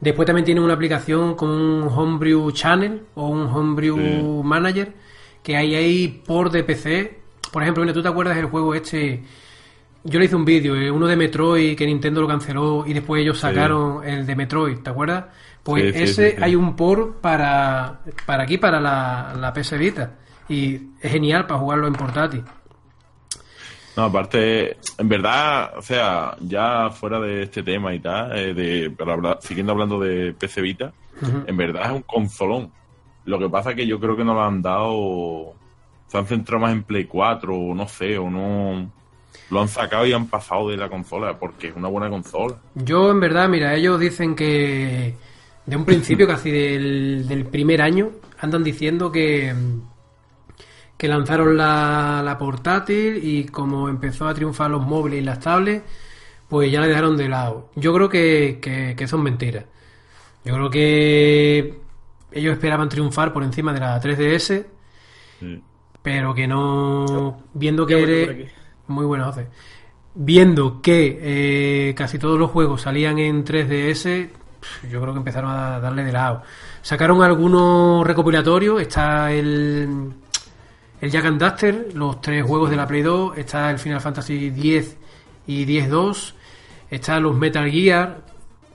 Después también tiene una aplicación con un Homebrew Channel o un Homebrew Sí. Manager que hay ahí por de PC. Por ejemplo, mira, ¿tú te acuerdas del juego este? Yo le hice un vídeo, eh, uno de Metroid que Nintendo lo canceló y después ellos sacaron el de Metroid, ¿te acuerdas? Pues Sí, ese hay un port para, para aquí, para la, la PS Vita. Y es genial para jugarlo en portátil. No, aparte, en verdad, o sea, ya fuera de este tema y tal, eh, de, hablar- siguiendo hablando de PC Vita, en verdad es un consolón. Lo que pasa es que yo creo que no lo han dado, se han centrado más en Play 4, o no sé, o no, lo han sacado y han pasado de la consola, porque es una buena consola. Yo, en verdad, mira, ellos dicen que de un principio, casi del, del primer año, andan diciendo que, que lanzaron la, la portátil y como empezó a triunfar los móviles y las tablets, pues ya la dejaron de lado. Yo creo que, que, que son mentiras. Yo creo que ellos esperaban triunfar por encima de la 3DS, Sí. pero que no. Viendo Ya que eres. Muy buena, José. Viendo que eh, casi todos los juegos salían en 3DS, pf, yo creo que empezaron a darle de lado. Sacaron algunos recopilatorios. Está el. El Jack and Daxter, los tres juegos de la Play 2. Está el Final Fantasy X y X-2. Está los Metal Gear,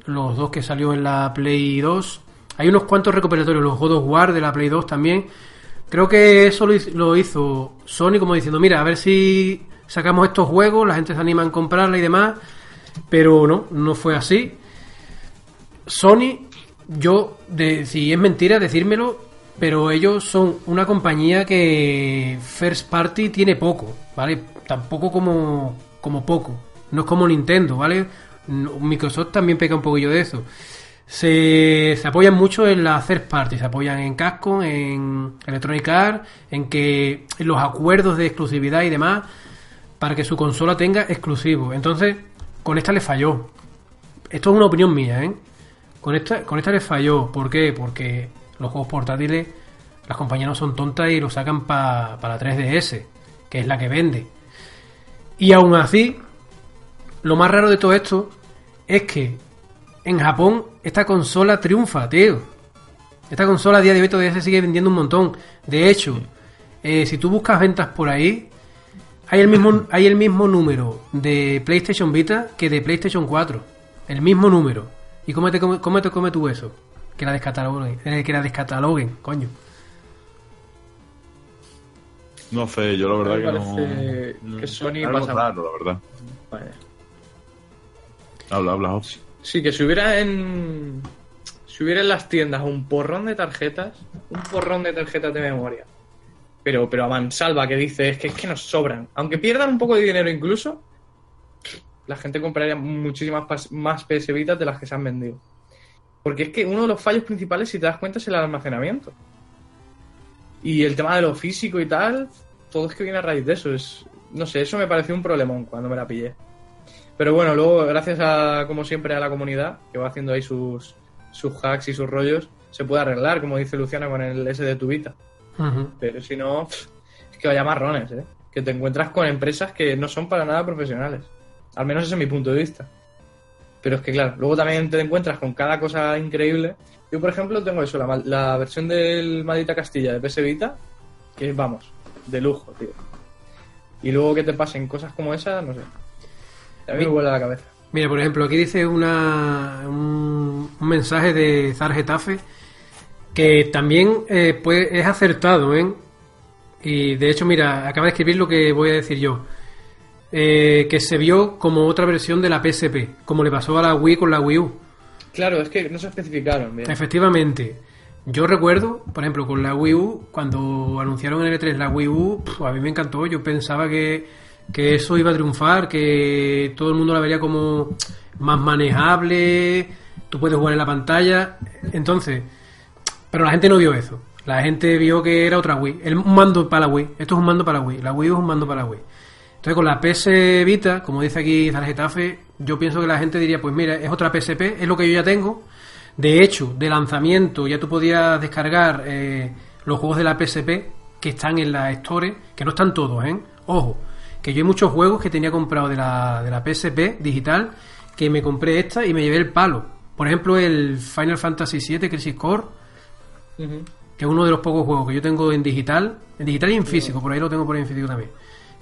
los dos que salió en la Play 2. Hay unos cuantos recopilatorios, los God of War de la Play 2 también. Creo que eso lo hizo Sony como diciendo, mira, a ver si sacamos estos juegos, la gente se anima a comprarla y demás. Pero no, no fue así. Sony, yo, de, si es mentira, decírmelo, pero ellos son una compañía que First Party tiene poco, ¿vale? Tampoco como, como poco. No es como Nintendo, ¿vale? Microsoft también peca un poquillo de eso. Se, apoyan mucho en la third party, se apoyan en Capcom, en Electronic Arts, en que en los acuerdos de exclusividad y demás para que su consola tenga exclusivo. Entonces, con esta le falló. esto es una opinión mía, ¿eh? Con esta, con esta les falló. ¿Por qué? Porque los juegos portátiles, las compañías no son tontas y lo sacan para la 3DS, que es la que vende. Y aún así, lo más raro de todo esto es que en Japón esta consola triunfa, tío. Esta consola a día de hoy todavía se sigue vendiendo un montón. De hecho, eh, si tú buscas ventas por ahí, hay el mismo, hay el mismo número de PlayStation Vita que de PlayStation 4. El mismo número. ¿Y cómo te, come- cómo te come tú eso? Que la descataloguen, eh, que la descataloguen, coño. No sé, yo la verdad Me que no. parece que Sony algo pasa- raro, la verdad. Vale. Habla, habla, José. Sí, que si hubiera en. Si hubiera en las tiendas un porrón de tarjetas, un porrón de tarjetas de memoria. Pero, pero a mansalva que dice, es que es que nos sobran. Aunque pierdan un poco de dinero incluso, la gente compraría muchísimas más PS Vitas de las que se han vendido. Porque es que uno de los fallos principales, si te das cuenta, es el almacenamiento. Y el tema de lo físico y tal, todo es que viene a raíz de eso. Es, no sé, eso me pareció un problemón cuando me la pillé. Pero bueno, luego, gracias a, como siempre, a la comunidad, que va haciendo ahí sus, sus hacks y sus rollos, se puede arreglar, como dice Luciana con el S de tu Vita. Ujú. Pero si no, es que vaya marrones, ¿eh? Que te encuentras con empresas que no son para nada profesionales. Al menos ese es mi punto de vista. Pero es que, claro, luego también te encuentras con cada cosa increíble. Yo, por ejemplo, tengo eso, la, versión del Maldita Castilla de PS Vita, que es, vamos, de lujo, tío. Y luego que te pasen cosas como esas, no sé. A mí me vuela la cabeza. Mira, por ejemplo, aquí dice una, un, un mensaje de Zar Getafe que también eh, pues, es acertado, ¿eh? Y de hecho, mira, acaba de escribir lo que voy a decir yo. Eh, que se vio como otra versión de la PSP, como le pasó a la Wii con la Wii U. Claro, es que no se especificaron bien. Efectivamente. Yo recuerdo, por ejemplo, con la Wii U, cuando anunciaron en L3 la Wii U, pf, a mí me encantó. Yo pensaba que, que eso iba a triunfar, que todo el mundo la vería como más manejable, tú puedes jugar en la pantalla. Entonces, pero la gente no vio eso. La gente vio que era otra Wii. El, un mando para la Wii. Esto es un mando para la Wii. La Wii U es un mando para la Wii. Entonces, con la PS Vita, como dice aquí Zargetafe, yo pienso que la gente diría, pues mira, es otra PSP, es lo que yo ya tengo. De hecho, de lanzamiento ya tú podías descargar eh, los juegos de la PSP que están en la Store, que no están todos, ¿eh? Ojo, que yo hay muchos juegos que tenía comprado de la, de la PSP digital, que me compré esta y me llevé el palo. Por ejemplo, el Final Fantasy VII Crisis Core, que es uno de los pocos juegos que yo tengo en digital, en digital y en físico, por ahí lo tengo por ahí en físico también.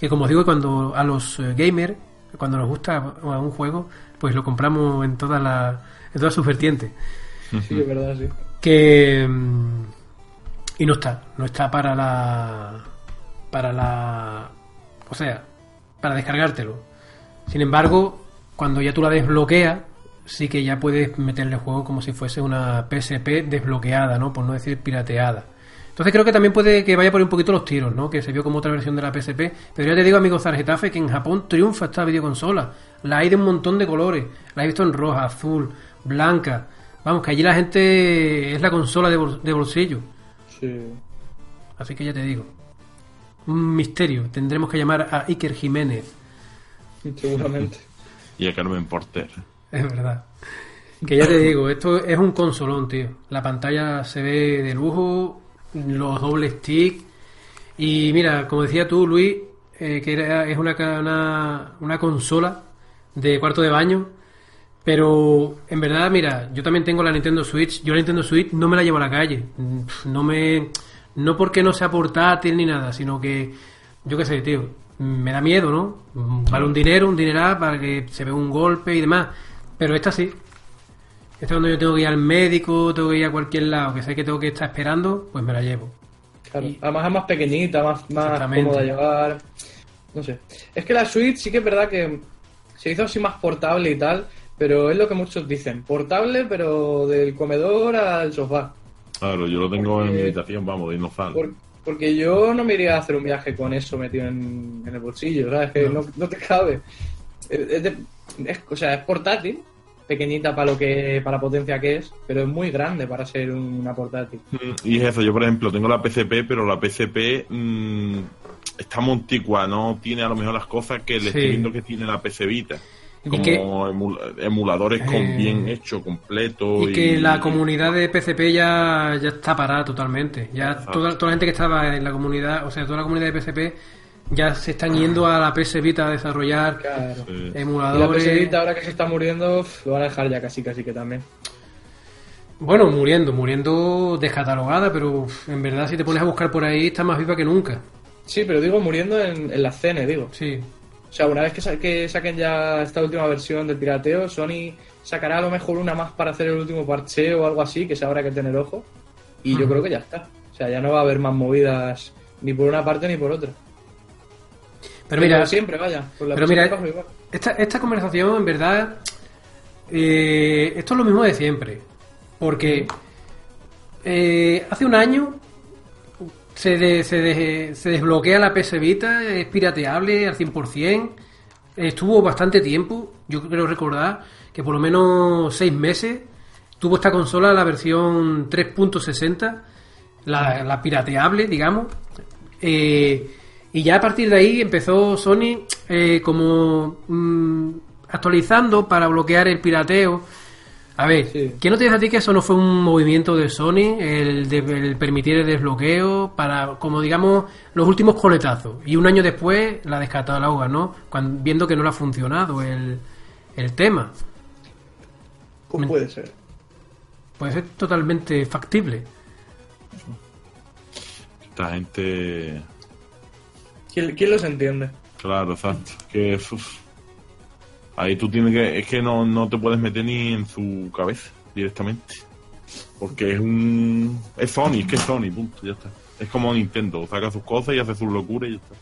Que como os digo, cuando a los eh, gamers, cuando nos gusta un juego, pues lo compramos en todas las en todas sus vertientes. Sí, es verdad, sí. Que mm, y no está, no está para la para la o sea, para descargártelo. Sin embargo, cuando ya tú la desbloqueas, sí que ya puedes meterle juego como si fuese una PSP desbloqueada, ¿no? Por no decir pirateada. Entonces creo que también puede que vaya por un poquito los tiros, ¿no? Que se vio como otra versión de la PSP. Pero ya te digo, amigo Zargetafe, que en Japón triunfa esta videoconsola. La hay de un montón de colores. La he visto en roja, azul, blanca. Vamos, que allí la gente es la consola de, bol- de bolsillo. Sí. Así que ya te digo. Un misterio. Tendremos que llamar a Iker Jiménez. Seguramente. Y a Carmen Porter. Es verdad. Que ya te digo, esto es un consolón, tío. La pantalla se ve de lujo, los dobles stick. Y mira, como decía tú, Luis, eh, que era, es una, una, una consola de cuarto de baño. Pero en verdad, mira, yo también tengo la Nintendo Switch. Yo la Nintendo Switch no me la llevo a la calle. No me. No porque no sea portátil ni nada, sino que. Yo qué sé, tío. Me da miedo, ¿no? Vale un dinero, un dineral para que se vea un golpe y demás. Pero esta sí. Esta cuando yo tengo que ir al médico, tengo que ir a cualquier lado, que sé que tengo que estar esperando, pues me la llevo. Claro. Y- Además es más pequeñita, más, más cómoda de llevar. No sé. Es que la Switch sí que es verdad que se hizo así más portable y tal, pero es lo que muchos dicen. Portable, pero del comedor al sofá. Claro, yo lo tengo en mi Porque- habitación, vamos, de Innofan. Por- porque yo no me iría a hacer un viaje con eso metido en, en el bolsillo, ¿sabes? Que no, no te cabe. Es, es es- o sea, es portátil, pequeñita para lo que para la potencia que es, pero es muy grande para ser una portátil. Mm, Y es eso, yo por ejemplo tengo la PCP, pero la PCP mm, está muy antigua, no tiene a lo mejor las cosas que le Sí. estoy viendo que tiene la PC Vita. Como que- emuladores con Eh, bien hecho, completo. Y que la comunidad de PCP ya, ya está parada totalmente. Ya toda, toda la gente que estaba en la comunidad, o sea, toda la comunidad de PCP ya se están yendo a la PS Vita a desarrollar Claro. Sí. Y la emuladores. PS Vita, ahora que se está muriendo, lo van a dejar ya casi, casi que también. Bueno, muriendo, muriendo descatalogada, pero en verdad si te pones a buscar por ahí está más viva que nunca. Sí, pero digo muriendo en, en la CN, digo. Sí. O sea, una vez que, sa- que saquen ya esta última versión del pirateo, Sony sacará a lo mejor una más para hacer el último parcheo o algo así, que se habrá que tener ojo. Y yo creo que ya está. O sea, ya no va a haber más movidas ni por una parte ni por otra. Pero mira, siempre, vaya. por la pero mira, igual. Esta, esta conversación, en verdad, eh, esto es lo mismo de siempre. Porque eh, hace un año se, de- se, de- se desbloquea la PS Vita, es pirateable al 100%. Estuvo bastante tiempo, yo creo recordar que por lo menos seis meses tuvo esta consola la versión 3.60, la, la pirateable, digamos. Eh, y ya a partir de ahí empezó Sony eh, como mm, actualizando para bloquear el pirateo. A ver, Sí. ¿quién no te dice a ti que eso no fue un movimiento de Sony, el, de, el permitir el desbloqueo para, como digamos, los últimos coletazos? Y un año después la descataloga, ¿no? Cuando, viendo que no le ha funcionado el, el tema. Pues puede ser. Puede ser totalmente factible. Esta gente. ¿Quién, quién los entiende? Claro, exacto. Que uf, ahí tú tienes que. Es que no, no te puedes meter ni en su cabeza directamente. Porque es un. Es Sony, es que es Sony, punto, ya está. Es como Nintendo, saca sus cosas y hace sus locuras y ya está.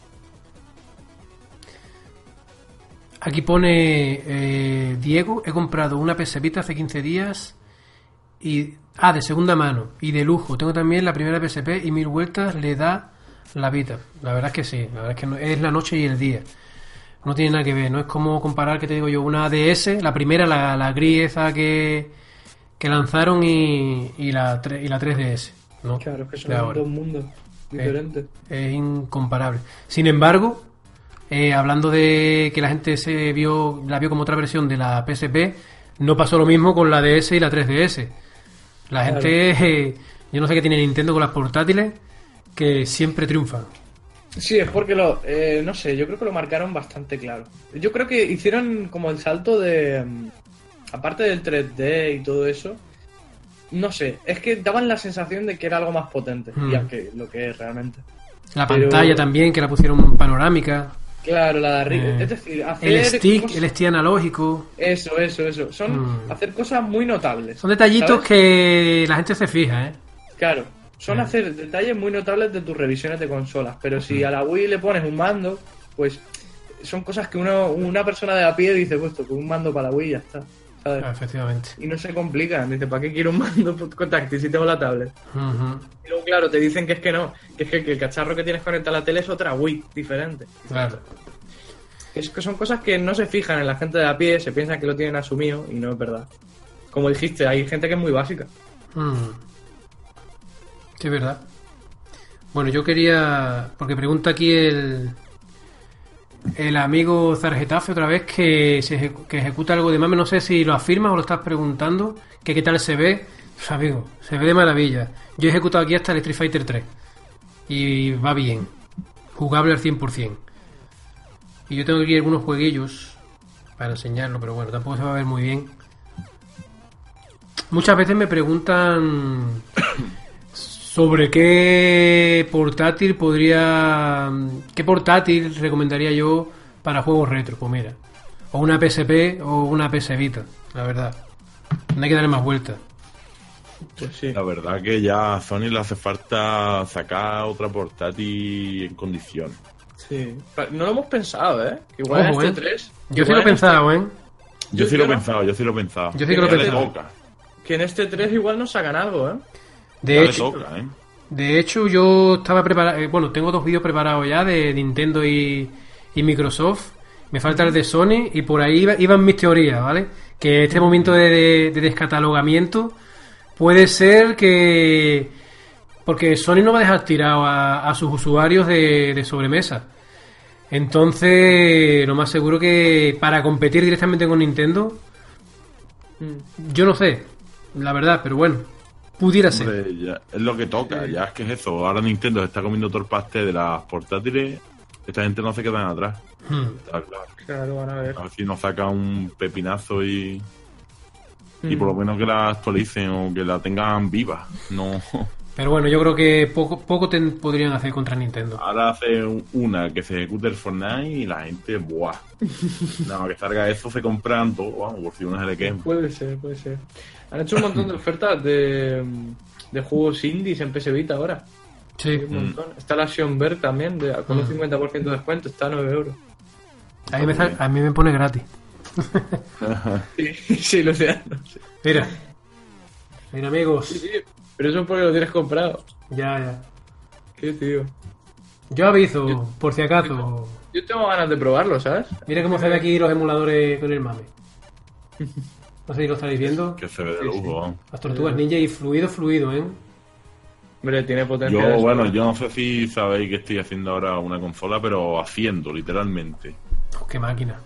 Aquí pone eh, Diego, he comprado una PS Vita hace 15 días y ah, de segunda mano y de lujo. Tengo también la primera PSP y mil vueltas le da la Vita. La verdad es que sí, la verdad es que no- es la noche y el día. No tiene nada que ver, no es como comparar, que te digo yo, una DS, la primera, la, la gris que, que lanzaron y, y, la, y la 3DS. ¿no? Claro, es que son dos mundos diferentes. Es incomparable. Sin embargo, eh, hablando de que la gente se vio, la vio como otra versión de la PSP, no pasó lo mismo con la DS y la 3DS. La Claro. gente, eh, yo no sé qué tiene Nintendo con las portátiles, que siempre triunfan. Sí, es porque lo, eh, no sé, yo creo que lo marcaron bastante claro. Yo creo que hicieron como el salto de, mm, aparte del 3D y todo eso, no sé, es que daban la sensación de que era algo más potente, Mm. ya que lo que es realmente. La Pero- pantalla también, que la pusieron panorámica. Claro, la de arriba, Eh, es decir, hacer El stick, cosas- el stick analógico. Eso, eso, eso. Son Mm. hacer cosas muy notables. Son detallitos ¿sabes? que la gente se fija, ¿eh? Claro, son hacer detalles muy notables de tus revisiones de consolas. Pero si a la Wii le pones un mando, pues son cosas que uno, una persona de a pie dice, puesto con un mando para la Wii y ya está. ¿sabes? Ah, Efectivamente. Y no se complican. Dice, ¿para qué quiero un mando con táctil si tengo la tablet? Ujú. Y luego, claro, te dicen que es que no, que es que, que el cacharro que tienes conectado a la tele es otra Wii diferente. Claro. Es que son cosas que no se fijan en la gente de a pie, se piensan que lo tienen asumido y no es verdad. Como dijiste, hay gente que es muy básica. Mm. Sí, es verdad. Bueno, yo quería. Porque pregunta aquí el. El amigo Zargetafe otra vez que, que ejecuta algo de mame. No sé si lo afirmas o lo estás preguntando. Que qué tal se ve. Pues, amigo, se ve de maravilla. Yo he ejecutado aquí hasta el Street Fighter 3. Y va bien. Jugable al 100%. Y yo tengo aquí algunos jueguillos para enseñarlo, pero bueno, tampoco se va a ver muy bien. Muchas veces me preguntan sobre qué portátil podría. ¿Qué portátil recomendaría yo para juegos retro? Pues mira, o una PSP o una PS Vita, la verdad. No hay que darle más vueltas. Pues sí. La verdad que ya a Sony le hace falta sacar otra portátil en condiciones. Sí. No lo hemos pensado, ¿eh? Que igual Ojo, en ¿eh? este 3. Yo sí lo he pensado, ¿eh? Yo, Yo- sí lo he pensado, yo sí lo he pensado. Yo sí que lo he pensado. Que en este 3 igual nos sacan algo, ¿eh? De ya hecho, toca, ¿eh? De hecho, yo estaba preparado. bueno, tengo dos vídeos preparados ya de Nintendo y, y Microsoft. Me falta el de Sony y por ahí iba- iban mis teorías, ¿vale? Que este momento de, de- de descatalogamiento puede ser que. Porque Sony no va a dejar tirado a, a sus usuarios de, de sobremesa. Entonces, lo más seguro que para competir directamente con Nintendo, Mm. yo no sé, la verdad, pero bueno, pudiera ser. Ya, es lo que toca, ya es que es eso. Ahora Nintendo se está comiendo todo el pastel de las portátiles. Esta gente no se quedan atrás. Hmm. Está claro. Claro, van a ver. A ver si nos saca un pepinazo y, y por lo menos que la actualicen o que la tengan viva. No. Pero bueno, yo creo que poco, poco ten- podrían hacer contra Nintendo. Ahora hace una que se ejecute el Fortnite y la gente, ¡buah! Nada más que salga eso, se compran todo, vamos, por si uno se le quema. Puede ser, puede ser. Han hecho un montón de ofertas de, de juegos indies en PS Vita ahora. Sí, Un montón. Está la Bear también, de, con un 50% de descuento, está a 9 euros. a mí, me, sal- a mí me pone gratis. Sí, sí, lo sé. Mira, mira amigos, Sí, sí, pero eso es porque lo tienes comprado. ya, ya. Qué tío. Yo aviso, por si acaso. Yo tengo ganas de probarlo, ¿sabes? Mira cómo se ve aquí los emuladores con el mame. No sé si lo estáis viendo. Que se ve de Sí, sí. lujo, vamos. Las tortugas ninja y fluido, fluido, ¿eh? Hombre, tiene potencia. Yo, bueno, yo no sé si sabéis que estoy haciendo ahora una consola, pero haciendo, literalmente. Oh, qué máquina.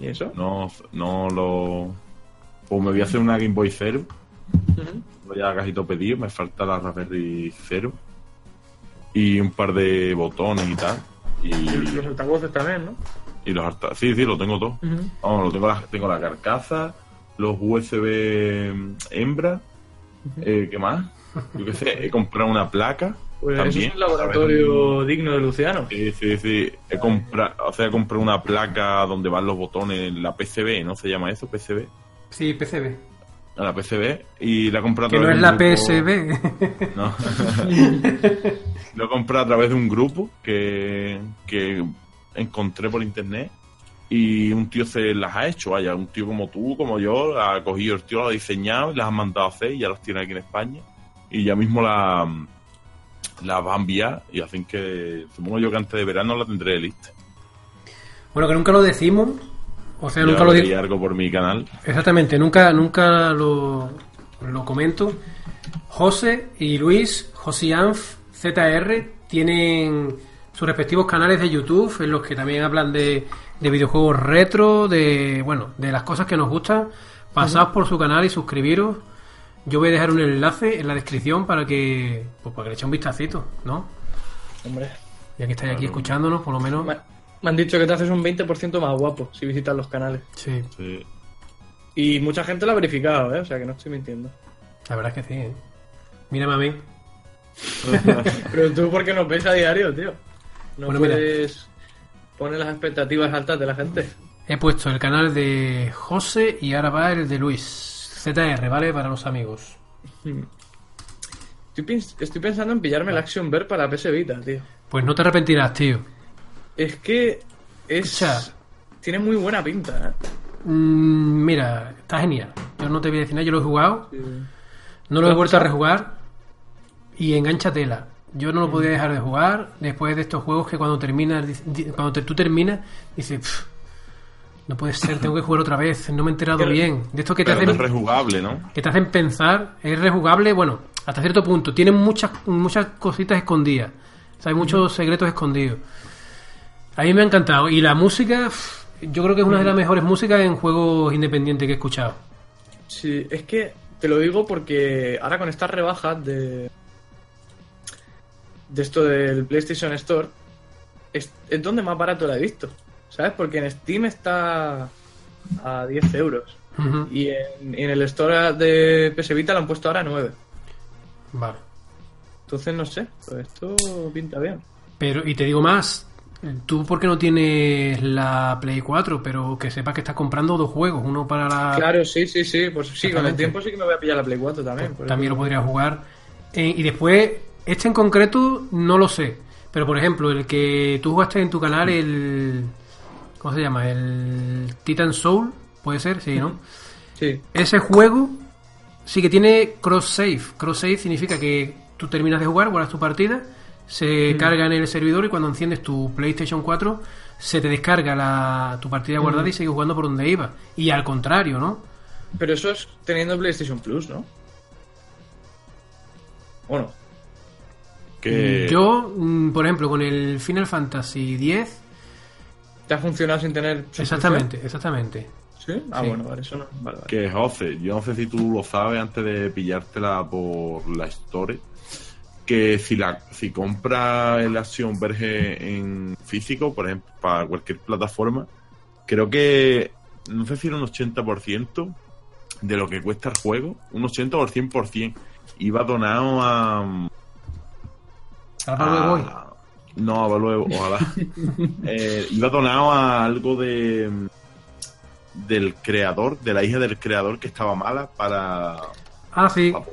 ¿Y eso? No, no lo. Pues me voy a hacer una Game Boy Zero. Ujú. Lo ya casi todo pedido, me falta la Raspberry Zero. Y un par de botones y tal. Y, Y Los altavoces también, ¿no? y los alta- Sí, sí, lo tengo todo. Vamos, lo tengo la, tengo la carcasa, los USB hembra. Eh, ¿Qué más? Yo qué sé, he comprado una placa. Pues también, es un laboratorio digno de Luciano. Sí, sí, sí. He comprado, o sea, compré una placa donde van los botones, la PCB, ¿no se llama eso? PCB. Sí, PCB. A la PCB. Y la he comprado a Que no es la grupo- PSB. No. Lo he comprado a través de un grupo que, que encontré por internet. Y un tío se las ha hecho, vaya, un tío como tú, como yo, ha cogido el tío, lo ha diseñado y las ha mandado a hacer y ya los tiene aquí en España. Y ya mismo la, la va a enviar y hacen que, supongo yo que antes de verano la tendré lista. bueno, que nunca lo decimos. O sea, nunca lo digo. algo por mi canal. Exactamente, nunca, nunca lo, lo comento. José y Luis, Josianf, ZR, tienen sus respectivos canales de YouTube en los que también hablan de, de videojuegos retro, de bueno, de las cosas que nos gustan. Pasaos por su canal y suscribiros. Yo voy a dejar un enlace en la descripción para que, pues, para que le eche un vistacito, ¿no? Hombre. Ya que estáis aquí escuchándonos, por lo menos. Me, han dicho que te haces un 20% más guapo si visitas los canales. Sí, Sí. Y mucha gente lo ha verificado, ¿eh? O sea que no estoy mintiendo. la verdad es que sí, ¿eh? Mírame a mí. Pero tú, ¿por qué nos ves a diario, tío? No Bueno, mira. Poner las expectativas altas de la gente. He puesto el canal de José y ahora va el de Luis. ZR, ¿vale? Para los amigos. Estoy, pens- estoy pensando en pillarme el Action Bear para PS Vita, tío. Pues no te arrepentirás, tío. Es que es... Escucha. Tiene muy buena pinta, ¿eh? Mm, mira, está genial. Yo no te voy a decir nada, yo lo he jugado, no lo he ¿Lo has vuelto a rejugar y engancha tela. Yo no lo podía dejar de jugar después de estos juegos que cuando terminas, cuando te- tú terminas, dices, "Pff, no puede ser, tengo que jugar otra vez, no me he enterado Pero- bien. De esto que te Pero no es hacen, rejugable, ¿no? que te hacen pensar, es rejugable, bueno, hasta cierto punto. Tiene muchas, muchas cositas escondidas. O sea, hay muchos secretos escondidos. A mí me ha encantado. Y la música, pff, yo creo que es una de las mejores músicas en juegos independientes que he escuchado. Sí, es que te lo digo porque ahora con estas rebajas de de esto del PlayStation Store es, es donde más barato la he visto, ¿sabes? Porque en Steam está a 10 euros y en, en el Store de PS Vita lo han puesto ahora a 9. Vale. Entonces no sé, pues esto pinta bien. Pero, y te digo más, tú porque no tienes la Play 4, pero que sepas que estás comprando dos juegos, uno para la... Claro, sí, sí, sí, pues sí, con el tiempo sí que me voy a pillar la Play 4 también. también lo eso. podrías jugar. Eh, y después, este en concreto no lo sé. Pero por ejemplo, el que tú jugaste en tu canal, el. ¿Cómo se llama? El Titan Soul, puede ser, sí, ¿no? Sí, Ese juego sí que tiene cross save. Cross save significa que tú terminas de jugar, guardas tu partida, se carga en el servidor y cuando enciendes tu PlayStation 4 se te descarga la, tu partida guardada y sigues jugando por donde iba. Y al contrario, ¿no? pero eso es teniendo PlayStation Plus, ¿no? ¿O no? Que... Yo, mm, por ejemplo, con el Final Fantasy X, ¿Te ha funcionado sin tener? Exactamente, exactamente. ¿Sí? Ah, Sí. bueno, vale, eso no. Vale, vale. Que José, yo no sé si tú lo sabes antes de pillártela por la Store, que si la si compras el Action Verge en físico, por ejemplo, para cualquier plataforma, creo que, no sé si era un 80% de lo que cuesta el juego, un 80 o el 100%, iba donado a... Ahora me voy. a- no, a Value, ojalá. Eh, iba donado a algo de del creador, de la hija del creador que estaba mala para, Ah, sí. para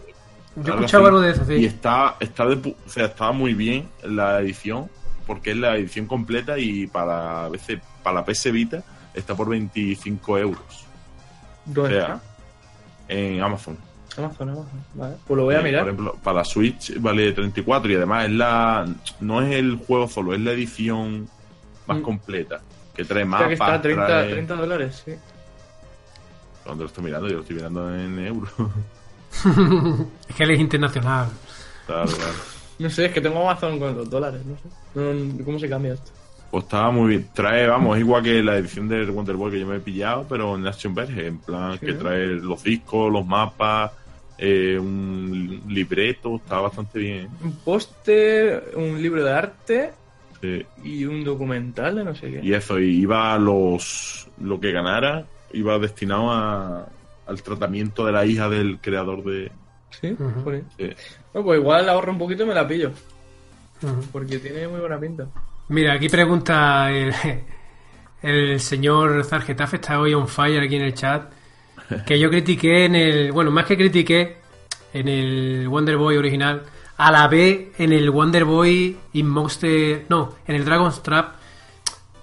Yo escuchaba algo de eso, Y sí. está, está de pu- o sea, estaba muy bien la edición, porque es la edición completa y para a veces para la PS Vita está por 25 euros. O ¿Dónde sea, está? en Amazon. Amazon, Amazon. Vale. Pues lo voy a Eh, mirar. Por ejemplo, para Switch vale 34 y además es la no es el juego solo, es la edición más Mm. completa. Que trae O sea mapas, que está a 30, trae- 30 dólares, sí. ¿Dónde lo estoy mirando? Yo lo estoy mirando en euros. Es que él es internacional. Claro, claro. No sé, es que tengo Amazon con los dólares, no sé. No, no, ¿Cómo se cambia esto? Pues estaba muy bien. Trae, vamos, es igual que la edición del Wonder Boy que yo me he pillado, pero en Action Verge, en plan Sí. que trae los discos, los mapas, eh, un libreto, está bastante bien. Un póster, un libro de arte sí. y un documental de no sé qué. Y eso, y iba a los. Lo que ganara, iba destinado a, al tratamiento de la hija del creador de. Sí, joder. sí. Bueno, pues igual ahorro un poquito y me la pillo. Porque tiene muy buena pinta. Mira, aquí pregunta el, el señor Zargetafe, está hoy on fire aquí en el chat, que yo critiqué en el, bueno, más que critiqué en el Wonder Boy original, a la vez en el Wonder Boy in Monster, no, en el Dragon's Trap,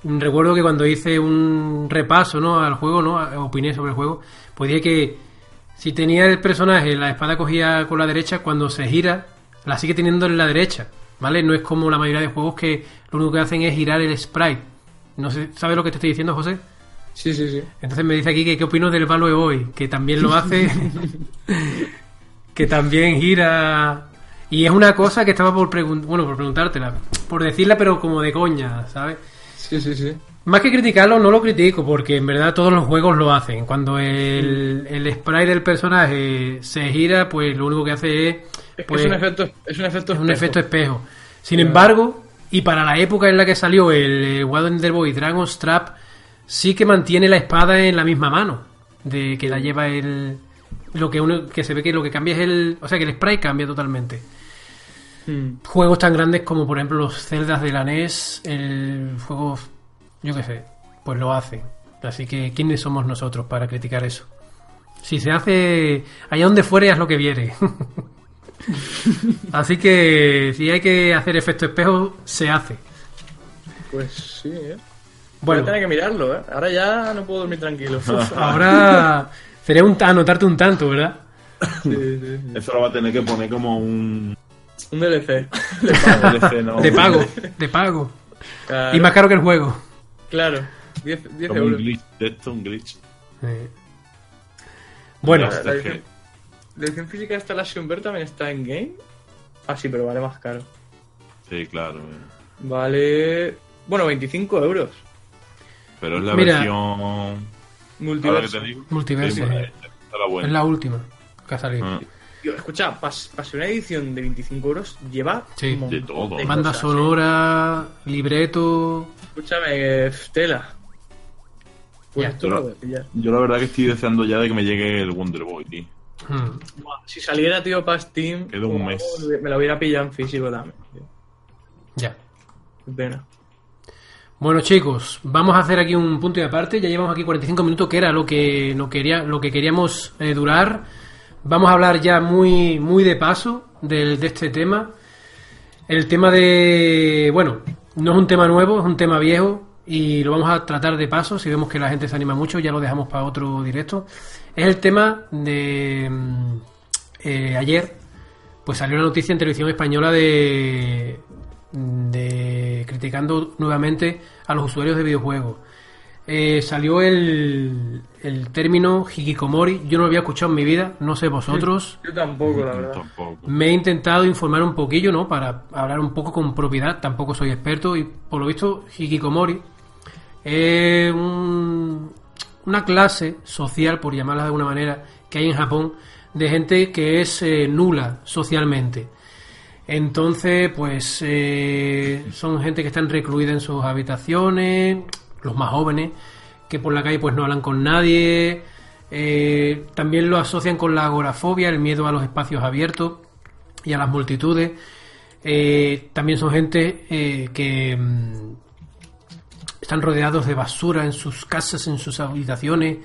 recuerdo que cuando hice un repaso, ¿no? al juego, ¿no? opiné sobre el juego, pues dije que si tenía el personaje la espada cogida con la derecha, cuando se gira, la sigue teniendo en la derecha, ¿vale? No es como la mayoría de juegos que lo único que hacen es girar el sprite. No sé, ¿sabes lo que te estoy diciendo, José? Sí, sí, sí. Entonces me dice aquí que qué opino del Value Boy, que también lo hace, que también gira. Y es una cosa que estaba por pregun- bueno, por preguntártela, por decirla, pero como de coña, ¿sabes? Sí, sí, sí. Más que criticarlo, no lo critico, porque en verdad todos los juegos lo hacen. Cuando el, el sprite del personaje se gira, pues lo único que hace es. Es que pues, es un efecto, es un efecto es un espejo. efecto espejo. Sin embargo, y para la época en la que salió el eh, Wonder Boy Dragon's Trap, sí que mantiene la espada en la misma mano. De que la lleva el. Lo que uno que se ve que lo que cambia es el. O sea que el sprite cambia totalmente. Mm. Juegos tan grandes como por ejemplo los Zeldas de la NES, el juego, yo qué sé, pues lo hacen. Así que, ¿quiénes somos nosotros para criticar eso? Si se hace allá donde fuere, haz lo que viere. Así que, si hay que hacer efecto espejo, se hace. Pues sí, ¿eh? Bueno, Voy a tener que mirarlo, ¿eh? Ahora ya no puedo dormir tranquilo. ahora sería un, anotarte un tanto, ¿verdad? Sí, sí, sí. Eso lo va a tener que poner como un. Un DLC. DLC, ¿no? De pago, de pago. Claro, Y más caro que el juego. Claro. 10, 10 Como un euros. glitch. De esto, un glitch. Bueno, La que- edición, la edición física de esta la Ver también está en game. Ah, sí, pero vale más caro. Sí, claro. eh. Vale. Bueno, 25 euros. Pero es la Mira. versión. Multiverso. digo. Multiverso, es la es buena. la última que ha salido. Ah. Tío, escucha, para una edición de 25 euros lleva Sí. un De todo. Banda cosas, ¿eh? sonora, libreto. Escúchame, tela. Pues Ya. esto lo. Yo la verdad que estoy deseando ya de que me llegue el Wonder Boy, tío. Hmm. Si saliera, tío, para Steam, un oh, mes. me lo hubiera pillado en físico también. tío. Ya. Qué pena. Bueno chicos, vamos a hacer aquí un punto y aparte. Ya llevamos aquí 45 minutos, que era lo que no quería, lo que queríamos eh, durar. Vamos a hablar ya muy, muy de paso del- de este tema. El tema de, bueno, no es un tema nuevo, es un tema viejo y lo vamos a tratar de paso. Si vemos que la gente se anima mucho, ya lo dejamos para otro directo. Es el tema de mm, eh, ayer, pues salió la noticia en televisión española de, de criticando nuevamente a los usuarios de videojuegos. Eh, salió el, el término hikikomori, yo no lo había escuchado en mi vida, no sé vosotros. Yo tampoco, la verdad. Tampoco. Me he intentado informar un poquillo, ¿no? Para hablar un poco con propiedad, tampoco soy experto y por lo visto hikikomori Es una clase social, por llamarla de alguna manera, que hay en Japón, de gente que es eh, nula socialmente. Entonces, pues eh, son gente que están recluida en sus habitaciones, los más jóvenes, que por la calle pues no hablan con nadie. Eh, también lo asocian con la agorafobia, el miedo a los espacios abiertos y a las multitudes. también son gente que mm, están rodeados de basura en sus casas, en sus habitaciones,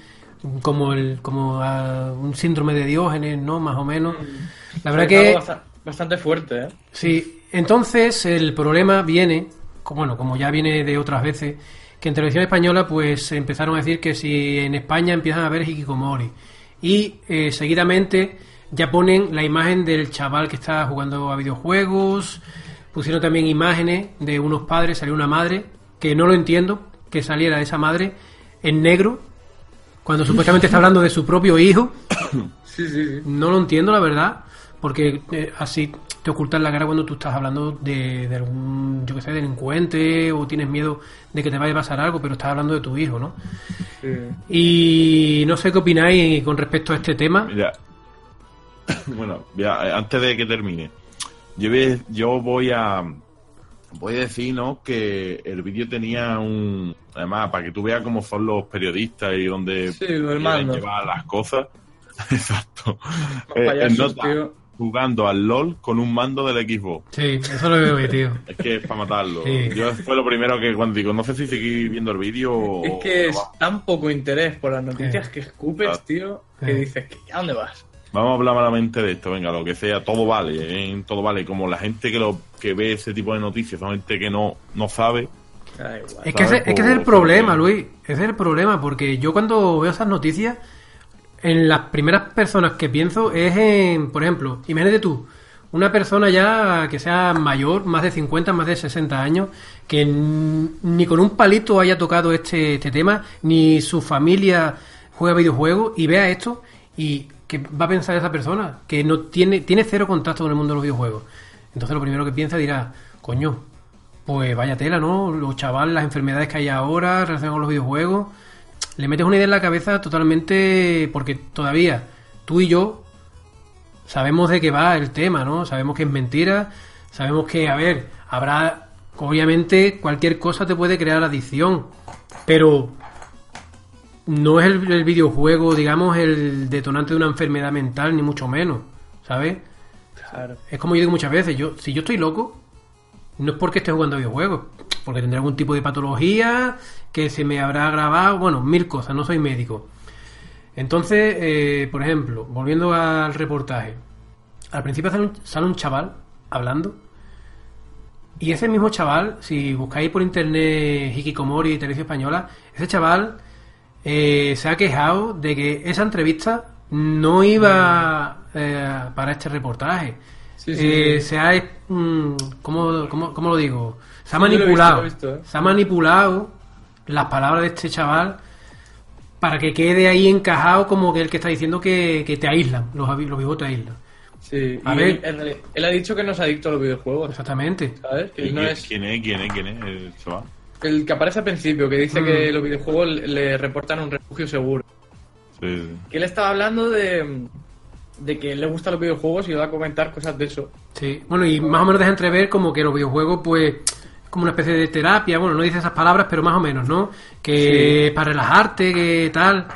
como el como ah, un síndrome de Diógenes, ¿no? Más o menos. La verdad que bastante fuerte, ¿eh? Sí, entonces el problema viene, bueno, como ya viene de otras veces, que en televisión española pues empezaron a decir que si en España empiezan a ver hikikomori y eh, seguidamente ya ponen la imagen del chaval que está jugando a videojuegos, pusieron también imágenes de unos padres, salió una madre que no lo entiendo, que saliera esa madre en negro, cuando supuestamente está hablando de su propio hijo. Sí, sí, sí. No lo entiendo, la verdad, porque eh, así te ocultas la cara cuando tú estás hablando de, algún, yo que sé, delincuente o tienes miedo de que te vaya a pasar algo, pero estás hablando de tu hijo, ¿no? Y no sé qué opináis con respecto a este tema. Mira, bueno, ya, antes de que termine, yo yo voy a, voy a decir, ¿no? Que el vídeo tenía un... Además, para que tú veas cómo son los periodistas y dónde sí, llevar las cosas. Exacto. Eh, jugando al LOL con un mando del Xbox. Sí, eso lo veo, tío. es que es para matarlo. Yo fue lo primero que cuando digo, no sé si seguir viendo el vídeo Es que es tan poco interés por las noticias que escupes, tío, que dices, ¿a dónde vas? Vamos a hablar malamente de esto, venga, lo que sea, todo vale, ¿eh? todo vale. Como la gente que lo que ve ese tipo de noticias son gente que no, no sabe. Es que, ese, es que es el problema, Luis. Ese es el problema, porque yo cuando veo esas noticias, en las primeras personas que pienso es en, por ejemplo, imagínate tú, una persona ya que sea mayor, más de 50, más de 60 años, que ni con un palito haya tocado este, este tema, ni su familia juega videojuegos y vea esto y ¿qué va a pensar esa persona? Que no tiene, tiene cero contacto con el mundo de los videojuegos. Entonces lo primero que piensa dirá, coño, pues vaya tela, ¿no? Los chavales, las enfermedades que hay ahora relacionadas con los videojuegos. Le metes una idea en la cabeza totalmente. Porque todavía tú y yo sabemos de qué va el tema, ¿no? Sabemos que es mentira. Sabemos que, a ver, habrá. Obviamente, cualquier cosa te puede crear adicción. Pero no es el, videojuego, digamos, el detonante de una enfermedad mental, ni mucho menos, ¿sabes? Claro. Es como yo digo muchas veces, yo si yo estoy loco, no es porque esté jugando videojuegos, porque tendré algún tipo de patología que se me habrá grabado, bueno, mil cosas, no soy médico. Entonces, eh, por ejemplo, volviendo al reportaje, al principio sale un, sale un chaval hablando y ese mismo chaval, si buscáis por internet Hikikomori y Televisión Española, ese chaval eh, se ha quejado de que esa entrevista no iba eh, para este reportaje. Eh, se ha. Mm, ¿cómo, lo digo? Se ha manipulado. Se ha manipulado las palabras de este chaval para que quede ahí encajado como que el que está diciendo que, te aíslan, los, los videojuegos te aíslan. Sí, a ver, él, ha dicho que no es adicto a los videojuegos. Exactamente. ¿Sabes? ¿Quién, es... ¿Quién es? ¿Quién es? ¿Quién es el chaval? El que aparece al principio, que dice que mm. los videojuegos le reportan un refugio seguro. Sí. Que él estaba hablando de, de que le gustan los videojuegos y va a comentar cosas de eso. Sí, bueno, y más o menos deja entrever como que los videojuegos, pues, como una especie de terapia, bueno, no dice esas palabras, pero más o menos, ¿no? Que para relajarte, que tal.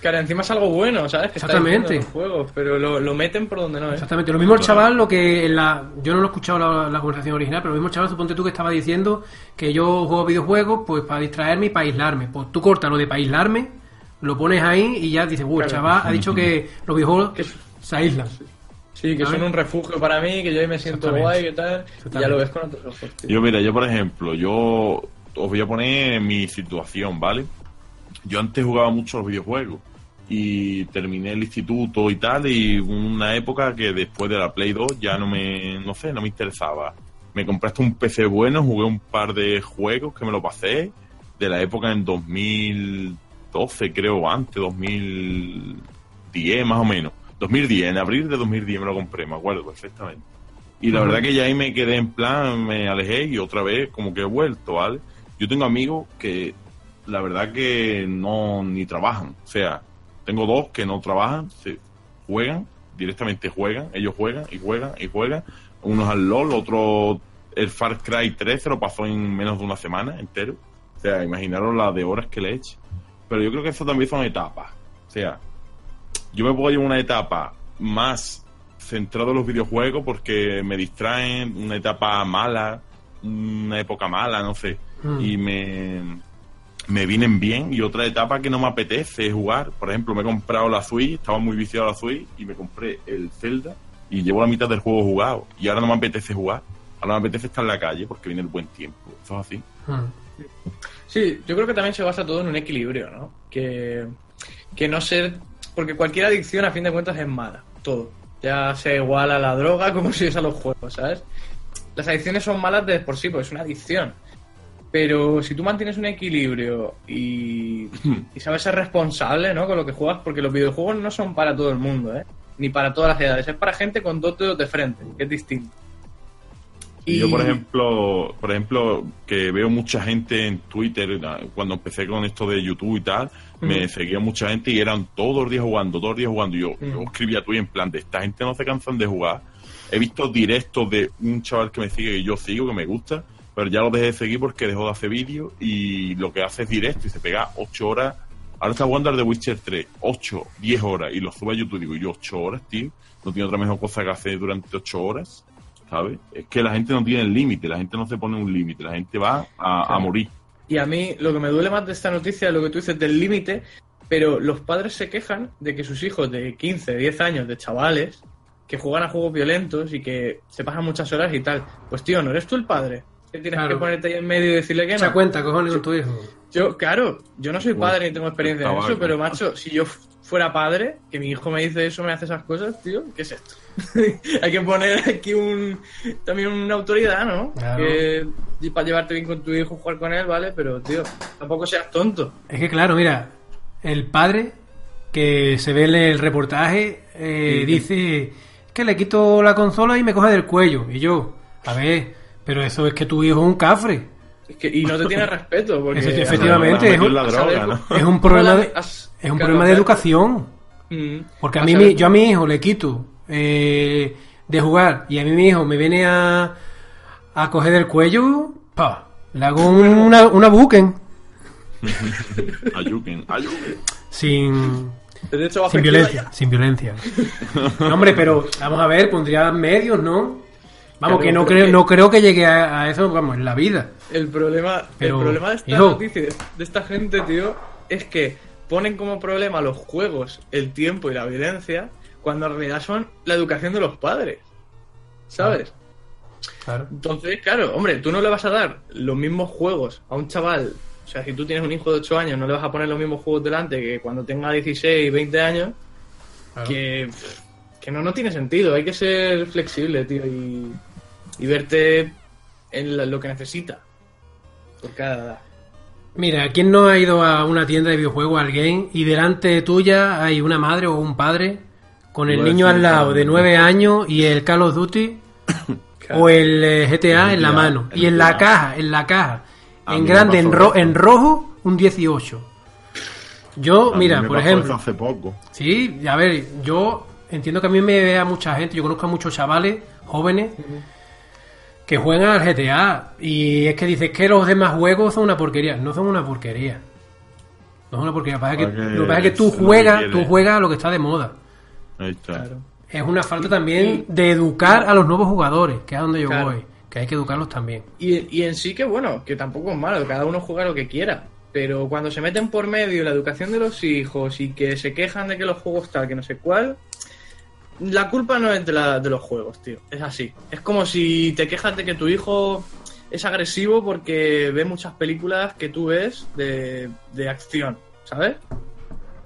Que encima es algo bueno, ¿sabes? Que Exactamente. Está juegos, pero lo, meten por donde no es. Exactamente. Lo mismo el chaval, lo que en la. Yo no lo he escuchado la, la conversación original, pero lo mismo el chaval, suponte tú que estaba diciendo que yo juego videojuegos, pues para distraerme y para aislarme. Pues tú cortas lo de para aislarme, lo pones ahí y ya dices, uy, el chaval ha dicho que los videojuegos se aíslan. Sí, que son un refugio para mí, que yo ahí me siento guay, que tal. Y ya lo ves con otros ojos. Yo, mira, yo por ejemplo, yo os voy a poner mi situación, ¿vale? Yo antes jugaba mucho los videojuegos y terminé el instituto y tal y una época que después de la Play 2 ya no me no sé no me interesaba me compraste un PC bueno jugué un par de juegos que me lo pasé de la época en 2012 creo antes 2010 más o menos 2010 en abril de 2010 me lo compré me acuerdo perfectamente y la verdad que ya ahí me quedé en plan me alejé y otra vez como que he vuelto vale yo tengo amigos que la verdad que no ni trabajan. O sea, tengo dos que no trabajan, se juegan, directamente juegan, ellos juegan y juegan y juegan. Uno es al LOL, otro el Far Cry 3 se lo pasó en menos de una semana entero. O sea, imaginaros la de horas que le eche. Pero yo creo que eso también son etapas. O sea, yo me puedo llevar una etapa más centrado en los videojuegos porque me distraen, una etapa mala, una época mala, no sé, Mm. y me, me vienen bien, y otra etapa que no me apetece jugar. Por ejemplo, me he comprado la Switch, estaba muy viciado a la Switch, y me compré el Zelda, y llevo la mitad del juego jugado, y ahora no me apetece jugar, ahora me apetece estar en la calle porque viene el buen tiempo. Eso es así. Mm. Sí, yo creo que también se basa todo en un equilibrio, ¿no? Que, que no ser... Porque cualquier adicción, a fin de cuentas, es mala. Todo. Ya sea igual a la droga como si es a los juegos, ¿sabes? Las adicciones son malas de por sí, porque es una adicción. Pero si tú mantienes un equilibrio y, y sabes ser responsable, ¿no? Con lo que juegas, porque los videojuegos no son para todo el mundo, ¿eh? Ni para todas las edades. Es para gente con dos dedos de frente, que es distinto. Y yo, por ejemplo, por ejemplo, que veo mucha gente en Twitter, cuando empecé con esto de YouTube y tal, me seguía mucha gente y eran todos los días jugando, todos los días jugando. Y yo, yo escribía a Twitter en plan de esta gente no se cansan de jugar. He visto directos de un chaval que me sigue, que yo sigo, que me gusta, pero ya lo dejé de seguir porque dejó de hacer vídeos y lo que hace es directo y se pega 8 horas. Ahora está jugando al de Witcher 3, 8, 10 horas y lo sube a YouTube. Digo, yo 8 horas, tío, no tiene otra mejor cosa que hacer durante 8 horas. ¿Sabes? Es que la gente no tiene límite, la gente no se pone un límite, la gente va a, a morir. Y a mí lo que me duele más de esta noticia es lo que tú dices del límite, pero los padres se quejan de que sus hijos de 15, 10 años, de chavales, que juegan a juegos violentos y que se pasan muchas horas y tal. Pues tío, ¿no eres tú el padre? Que tienes Claro. que ponerte ahí en medio y decirle que no. cuenta, cojones, con tu hijo. Yo, claro, yo no soy Uy, padre ni tengo experiencia en eso, pero macho, si yo fuera padre, que mi hijo me dice eso, me hace esas cosas, tío, ¿qué es esto? Hay que poner aquí un también una autoridad, ¿no? Claro. Que, para llevarte bien con tu hijo, jugar con él, ¿vale? Pero, tío, tampoco seas tonto. Es que claro, mira, el padre que se ve en el reportaje eh, Sí. dice que le quito la consola y me coge del cuello. Y yo, a ver, pero eso es que tu hijo es un cafre. Es que, y no te tiene respeto, porque... A efectivamente, es un- Es problema de, es un claro, problema de educación. Mm. Porque a A mí, mi- yo a mi hijo le quito eh, de jugar y a mí mi hijo me viene a, a coger del cuello, pa, le hago un- una, una buquen Ayuken, ayuken. sin, sin violencia, sin violencia. No, hombre, pero vamos a ver, pondría medios, ¿no? Vamos, que no creo, que- no creo que llegue a, a eso, vamos, en la vida. El problema, Pero, el problema de esta hijo. noticia, de esta gente, tío, es que ponen como problema los juegos, el tiempo y la violencia, cuando en realidad son la educación de los padres. ¿Sabes? Claro. Entonces, claro, hombre, tú no le vas a dar los mismos juegos a un chaval. O sea, si tú tienes un hijo de 8 años, no le vas a poner los mismos juegos delante que cuando tenga 16, 20 años. claro. Que, que no, no tiene sentido. Hay que ser flexible, tío, y, y verte en lo que necesita. Por cada edad. Mira, ¿quién no ha ido a una tienda de videojuegos, al game, y delante tuya hay una madre o un padre con el niño al lado de. 9 años y el Call of Duty o el eh, GTA en la mano? Y en la caja, en la caja, A en grande, en, ro- en rojo, un 18. Yo, A mira, por ejemplo, hace poco. Sí, a ver, yo entiendo que a mí me vea mucha gente, yo conozco a muchos chavales jóvenes que juegan al GTA y es que dices que los demás juegos son una porquería. No son una porquería. No son una porquería. Lo que pasa es que, lo que, pasa es que tú es juegas, tú juegas a lo que está de moda. Ahí está. Claro. Es una falta también de educar a los nuevos jugadores, que es a donde yo Claro. voy. Que hay que educarlos también. Y, y en sí que bueno, que tampoco es malo, cada uno juega lo que quiera. Pero cuando se meten por medio la educación de los hijos y que se quejan de que los juegos tal, que no sé cuál, la culpa no es de, la- de los juegos, tío. Es así. Es como si te quejas de que tu hijo es agresivo porque ve muchas películas que tú ves de, de acción, ¿sabes?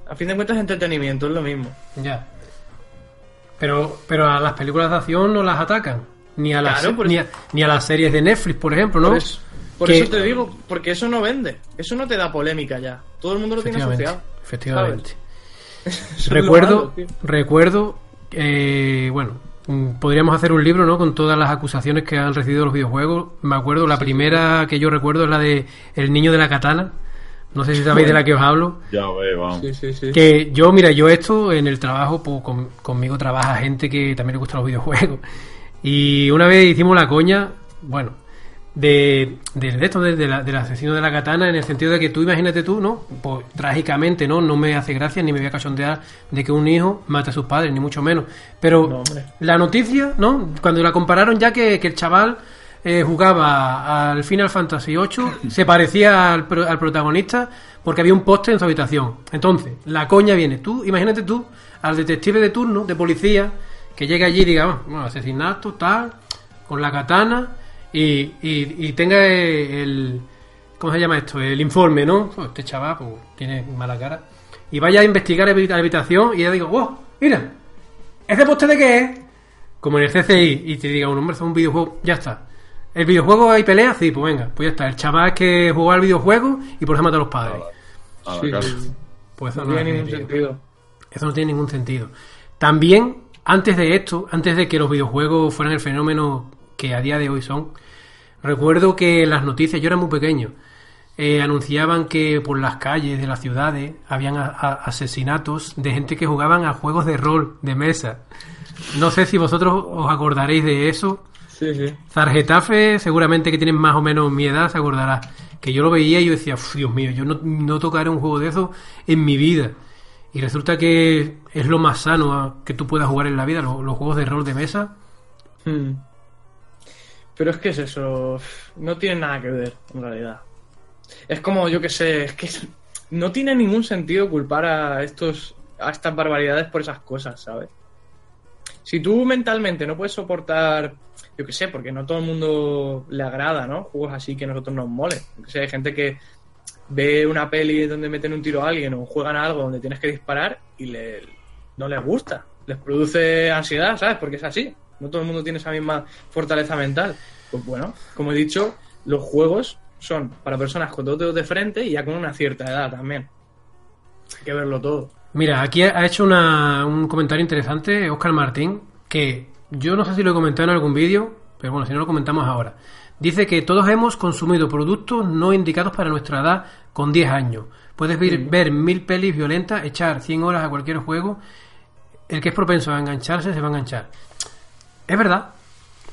A fin de cuentas entretenimiento, es lo mismo. Ya. Pero, pero a las películas de acción no las atacan. Ni a las, Claro, ni, a, ni a las series de Netflix, por ejemplo, ¿no? Por, eso, por Que- eso te digo, porque eso no vende. Eso no te da polémica ya. Todo el mundo lo tiene asociado. efectivamente. Recuerdo, malo, recuerdo, eh, bueno, mm, podríamos hacer un libro, ¿no? Con todas las acusaciones que han recibido los videojuegos. Me acuerdo, la primera que yo recuerdo es la de El niño de la katana. No sé si sabéis de la que os hablo. Ya veo, vamos. Sí, sí, sí. Que yo, mira, yo esto en el trabajo, pues con- conmigo trabaja gente que también le gustan los videojuegos. Y una vez hicimos la coña, bueno, de, de, de esto, de, de la- del asesino de la katana, en el sentido de que tú imagínate tú, ¿no? Pues trágicamente, ¿no? No me hace gracia ni me voy a cachondear de que un hijo mate a sus padres, ni mucho menos. Pero No, la noticia, ¿no? Cuando la compararon ya que, que el chaval eh, jugaba al Final Fantasy VIII, se parecía al, pro- al protagonista porque había un póster en su habitación. Entonces, la coña viene. Tú, imagínate tú, al detective de turno, de policía, que llegue allí y diga, "Ah, bueno, asesinato, tal, con la katana, y, y, y tenga el... ¿Cómo se llama esto? El informe, ¿no? Este chaval pues, tiene mala cara. Y vaya a investigar la habitación y ya digo, wow, mira, ¿ese póster de qué es? Como en el CCI, y te diga un hombre, es un videojuego, ya está. ¿El videojuego hay pelea? Sí, pues venga, pues ya está. El chaval que jugó al videojuego y por eso mata a los padres. A la sí. Pues eso No no, tiene es- ningún sentido. eso no tiene ningún sentido. También, antes de esto, antes de que los videojuegos fueran el fenómeno que a día de hoy son, recuerdo que las noticias, yo era muy pequeño, eh, anunciaban que por las calles de las ciudades habían a- a- asesinatos de gente que jugaban a juegos de rol, de mesa. No sé si vosotros os acordaréis de eso. Sí, sí. Zargetafe, seguramente que tienen más o menos mi edad, se acordará. Que yo lo veía y yo decía, "Uf, Dios mío, yo no, no tocaré un juego de eso en mi vida. Y resulta que es lo más sano que tú puedas jugar en la vida, lo- los, juegos de rol de mesa. Hmm. Pero es que es eso. No tiene nada que ver, en realidad. Es como, yo que sé, es que no tiene ningún sentido culpar a estos a estas barbaridades por esas cosas, ¿sabes? Si tú mentalmente no puedes soportar, yo que sé, porque no todo el mundo le agrada, ¿no? Juegos así que a nosotros nos molen. Yo que hay gente que ve una peli donde meten un tiro a alguien o juegan a algo donde tienes que disparar y le, no les gusta. Les produce ansiedad, ¿sabes? Porque es así. No todo el mundo tiene esa misma fortaleza mental. Pues bueno, como he dicho, los juegos son para personas con dos dedos de frente y ya con una cierta edad también. Hay que verlo todo. Mira, aquí ha hecho una- un comentario interesante Oscar Martín, que yo no sé si lo he comentado en algún vídeo, pero bueno, si no lo comentamos ahora. Dice que todos hemos consumido productos no indicados para nuestra edad con 10 años. Puedes ver, ver mil pelis violentas, echar 100 horas a cualquier juego. El que es propenso a engancharse se va a enganchar. Es verdad,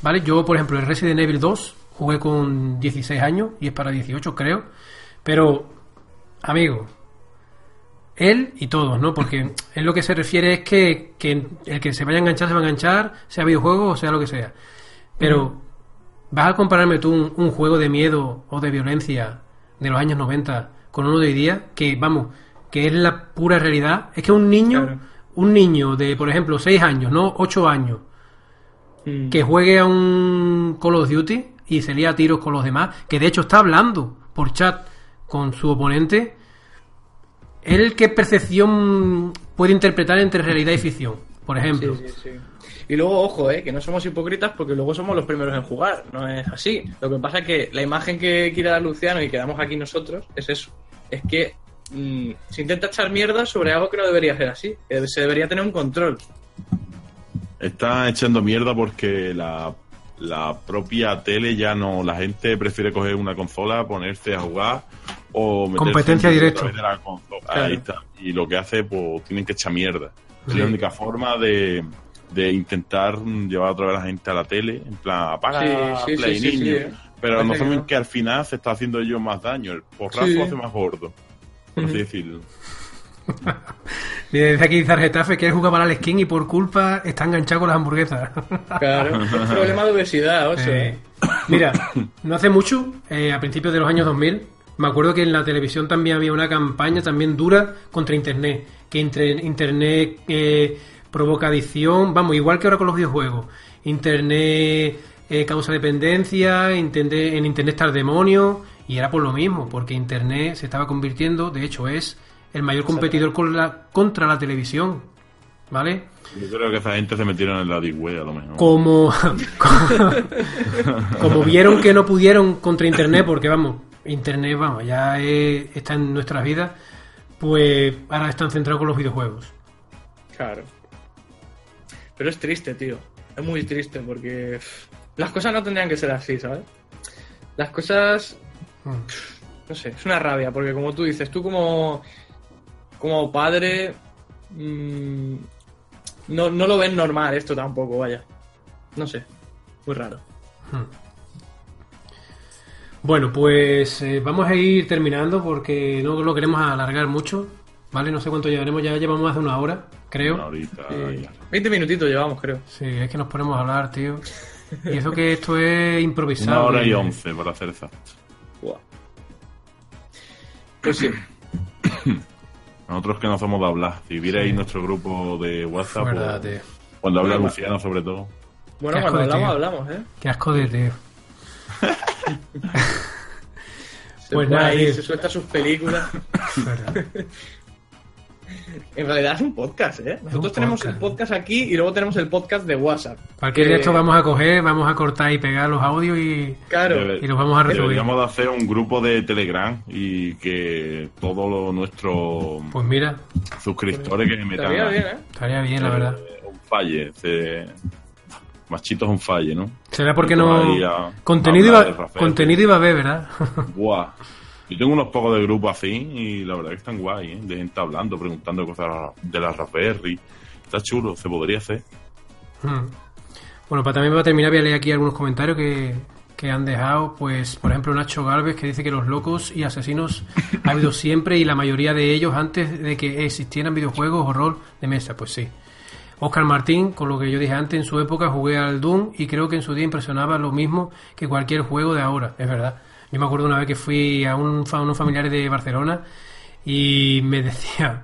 ¿vale? Yo, por ejemplo, el Resident Evil 2 jugué con 16 años y es para 18, creo. Pero, amigo, él y todos, ¿no? Porque él lo que se refiere es que, que el que se vaya a enganchar se va a enganchar, sea videojuego o sea lo que sea. Pero, ¿vas a compararme tú un, un juego de miedo o de violencia de los años 90 con uno de hoy día? Que, vamos, que es la pura realidad. Es que un niño, Claro. un niño de, por ejemplo, 6 años, no 8 años, Mm. que juegue a un Call of Duty y se lía a tiros con los demás, que de hecho está hablando por chat con su oponente, ¿él qué percepción puede interpretar entre realidad y ficción? Por ejemplo. Sí, sí, sí. Y luego, ojo, eh, que no somos hipócritas porque luego somos los primeros en jugar. No es así. Lo que pasa es que la imagen que quiere dar Luciano y que damos aquí nosotros es eso. Es que mm, se intenta echar mierda sobre algo que no debería ser así. que se debería tener un control. Está echando mierda porque la, la propia tele ya no. La gente prefiere coger una consola, ponerse a jugar o meterse Competencia en YouTube directo. a través de la consola. Claro. Ahí está. Y lo que hace, pues tienen que echar mierda. Es la única forma de, de intentar llevar otra vez a la gente a la tele. En plan, apaga Sí, sí, Play, sí, sí, niño. sí, eh. Pero no saben que al final se está haciendo ellos más daño. El porrazo Sí. hace más gordo. Por así decirlo. Desde aquí dice Getafe que él jugaba al skin y por culpa está enganchado con las hamburguesas. Claro. es un problema de obesidad, oso. Eh, mira, no hace mucho, eh, a principios de los años 2000, me acuerdo que en la televisión también había una campaña también dura contra Internet, que entre, Internet eh, provoca adicción, vamos, igual que ahora con los videojuegos. Internet eh, causa dependencia, Internet, en Internet está el demonio, y era por lo mismo, porque Internet se estaba convirtiendo, de hecho es el mayor competidor con la- contra la televisión, ¿vale? Yo creo que esa gente se metieron en la deep web a lo mejor. como como vieron que no pudieron contra internet porque vamos internet vamos ya es- está en nuestras vidas pues ahora están centrados con los videojuegos Claro. Pero es triste, tío. Es muy triste porque pff, las cosas no tendrían que ser así, ¿sabes? Las cosas Mm. no sé, es una rabia, porque como tú dices, tú como, como padre mm, no, no lo ves normal esto tampoco, vaya. No sé, muy raro. Bueno, pues eh, vamos a ir terminando porque no lo queremos alargar mucho, ¿vale? No sé cuánto llevaremos, ya llevamos más de una hora, creo. Una horita, Eh, ya. 20 minutitos llevamos, creo. Sí, es que nos ponemos a hablar, tío. Y eso que esto es improvisado. Una hora y que- once, para hacer exacto. Pues sí. Nosotros que no somos de hablar. Si vierais Sí. nuestro grupo de WhatsApp, Es verdad, pues, tío. cuando habla Bueno, Luciano sobre todo. Bueno, cuando hablamos, tío. hablamos, ¿eh? Qué asco de tío. Se Pues nada, ahí, se suelta sus películas. Es verdad. En realidad es un podcast, ¿eh? Nosotros tenemos el podcast aquí y luego tenemos el podcast de WhatsApp. Cualquier de estos vamos a coger, vamos a cortar y pegar los audios y, Claro. Y los vamos a resubir. Deberíamos de hacer un grupo de Telegram y que todos nuestros Pues mira, suscriptores que metan Estaría bien, ¿eh? estaría bien, la verdad. eh, un falle. se- Machitos un falle, ¿no? Será porque no... a- Contenido iba, contenido iba a ver, ¿verdad? Buah. Yo tengo unos pocos de grupos así y la verdad que están guay, ¿eh? De gente hablando, preguntando cosas de la Raspberry. Está chulo, se podría hacer. Hmm. Bueno, para también para terminar voy a leer aquí algunos comentarios que, que han dejado. Pues, por ejemplo, Nacho Galvez que dice que los locos y asesinos ha habido siempre y la mayoría de ellos antes de que existieran videojuegos o rol de mesa. Pues sí. Oscar Martín, con lo que yo dije antes, en su época jugué al Doom y creo que en su día impresionaba lo mismo que cualquier juego de ahora. Es verdad. Yo me acuerdo una vez que fui a, un, fa- unos familiares de Barcelona y me decía,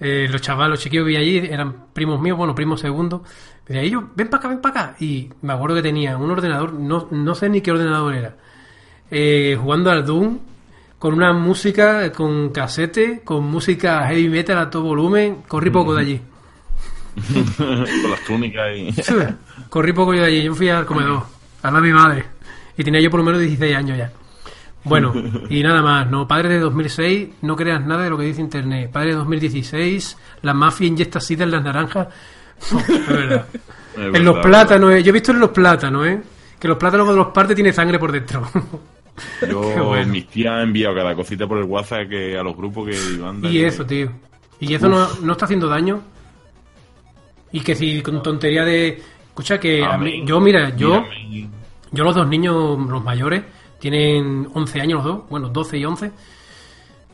eh, los chavales, los chiquillos que vi allí, eran primos míos, bueno, primos segundos. Me decía, ellos, ven para acá, ven para acá. Y me acuerdo que tenía un ordenador, no, no sé ni qué ordenador era, eh, jugando al Doom con una música, con casete, con música heavy metal a todo volumen. Corrí poco de allí. Con las túnicas y. Corrí poco yo de allí. Yo fui al comedor, a la mi madre. Y tenía yo por lo menos 16 años ya. Bueno, y nada más, no, padre de 2006, no creas nada de lo que dice internet. Padre de 2016, la mafia inyecta sida en las naranjas. No, es verdad. Es en verdad, los plátanos, eh. yo he visto en los plátanos, ¿eh? Que los plátanos cuando los partes tiene sangre por dentro. Yo, bueno. mis tías han enviado cada cosita por el WhatsApp que a los grupos que mandan. y eso, tío. Y eso no, no está haciendo daño. Y que si con tontería de... Escucha que a mí- Amén. yo, mira, yo... Mírame. Yo los dos niños, los mayores, tienen 11 años los dos, bueno, 12 y 11.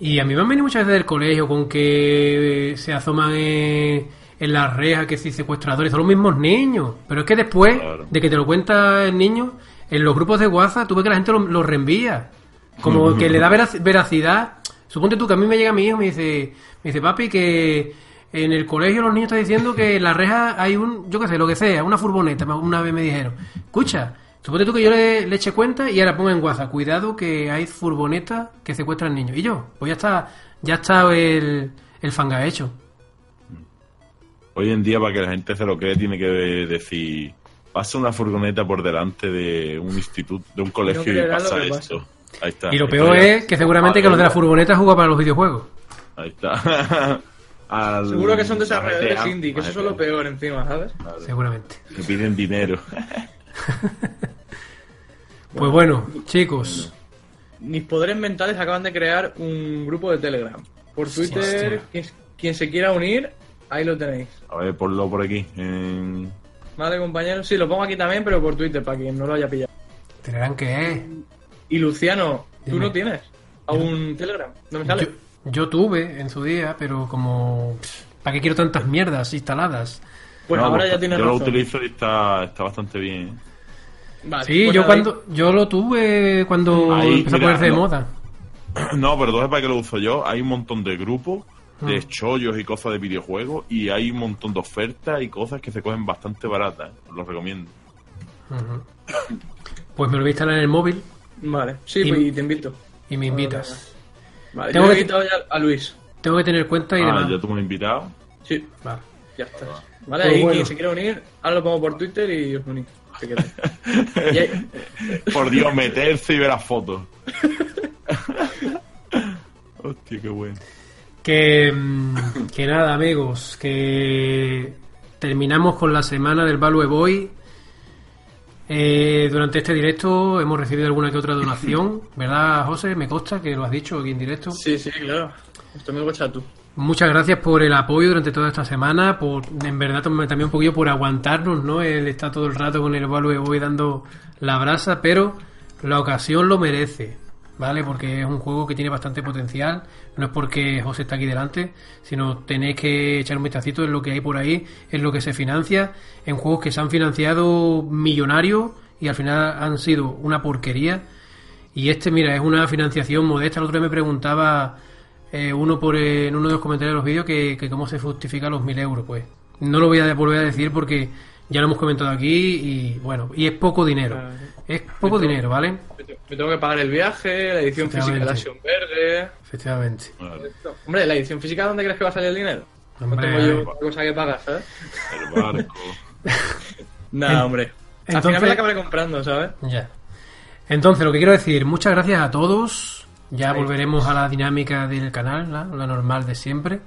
Y a mí me han venido muchas veces del colegio con que se asoman en, en las rejas, que si secuestradores, son los mismos niños. Pero es que después Claro. de que te lo cuenta el niño, en los grupos de WhatsApp, tú ves que la gente lo, lo reenvía. Como que le da verac- veracidad. Suponte tú que a mí me llega mi hijo y me dice, me dice, papi, que en el colegio los niños están diciendo que en la reja hay un, yo qué sé, lo que sea, una furgoneta, una vez me dijeron. Escucha, suponte tú que yo le, le eche cuenta y ahora pongo en WhatsApp, cuidado que hay furgonetas que secuestran niños. Y yo, pues ya está, ya está el, el fanga hecho. Hoy en día, para que la gente se lo cree, tiene que decir: pasa una furgoneta por delante de un instituto, de un colegio y pasa esto. Ahí está. Y lo peor es que seguramente que los de la furgoneta juegan para los videojuegos. Ahí está. Al- Seguro que son desarrolladores indie, que eso es lo peor encima, ¿sabes? Seguramente. Que piden dinero. Pues bueno, chicos. Mis poderes mentales acaban de crear un grupo de Telegram. Por Twitter, quien, quien se quiera unir, ahí lo tenéis. A ver, ponlo por aquí. en- ¿Vale, compañeros? Sí, lo pongo aquí también, pero por Twitter, para quien no lo haya pillado. Que es. Y Luciano, ¿tú Dime. no tienes? ¿Aún Telegram? ¿No me sale? Yo, yo tuve en su día, pero como... ¿Para qué quiero tantas mierdas instaladas? Pues No, ahora pues ya tienes Yo lo razón. utilizo y está, está bastante bien. ¿eh? Vale, Sí, pues yo cuando yo lo tuve cuando Ahí, empezó mira, a ponerse de no. moda. No, pero entonces para qué lo uso yo, hay un montón de grupos de Mm. chollos y cosas de videojuegos y hay un montón de ofertas y cosas que se cogen bastante baratas. ¿eh? Os lo recomiendo. Pues me lo voy a instalar en el móvil Vale, sí, Y- pues, y te invito. y me invitas. Vale, Tengo yo he que- invitado ya a Luis. Tengo que tener cuenta y Ah, demás. ya tú me has invitado. Sí, Vale. ya está. Vale, Pues ahí bueno. quien se quiera unir, ahora lo pongo por Twitter y os unís. ahí- Por Dios, meterse y ver las fotos. Hostia, qué bueno. Que, mm, que nada, amigos, que terminamos con la semana del Value Boy. Eh, durante este directo hemos recibido alguna que otra donación, ¿verdad, José? Me consta que lo has dicho aquí en directo. Sí, sí, claro. Esto me lo tú. Muchas gracias por el apoyo durante toda esta semana, por en verdad también un poquillo por aguantarnos, ¿no? Él está todo el rato con el Value Boy dando la brasa, pero la ocasión lo merece, ¿vale? Porque es un juego que tiene bastante potencial, no es porque José está aquí delante, sino tenéis que echar un vistacito en lo que hay por ahí, en lo que se financia, en juegos que se han financiado millonarios y al final han sido una porquería. Y este, mira, es una financiación modesta. El otro día me preguntaba eh, uno por eh, en uno de los comentarios de los vídeos que, cómo se justifica los mil euros. Pues no lo voy a volver a decir porque ya lo hemos comentado aquí y bueno, y es poco dinero. Es poco dinero, ¿vale? Me tengo que pagar el viaje, la edición física de la Verde. Efectivamente. Hombre, ¿la edición física dónde crees que va a salir el dinero? no tengo yo cosa que pagar, ¿sabes? El barco. Nada, hombre. Entonces, Al final me la acabaré comprando, ¿sabes? Ya. Entonces, lo que quiero decir, muchas gracias a todos ya volveremos a la dinámica del canal, la, normal de siempre.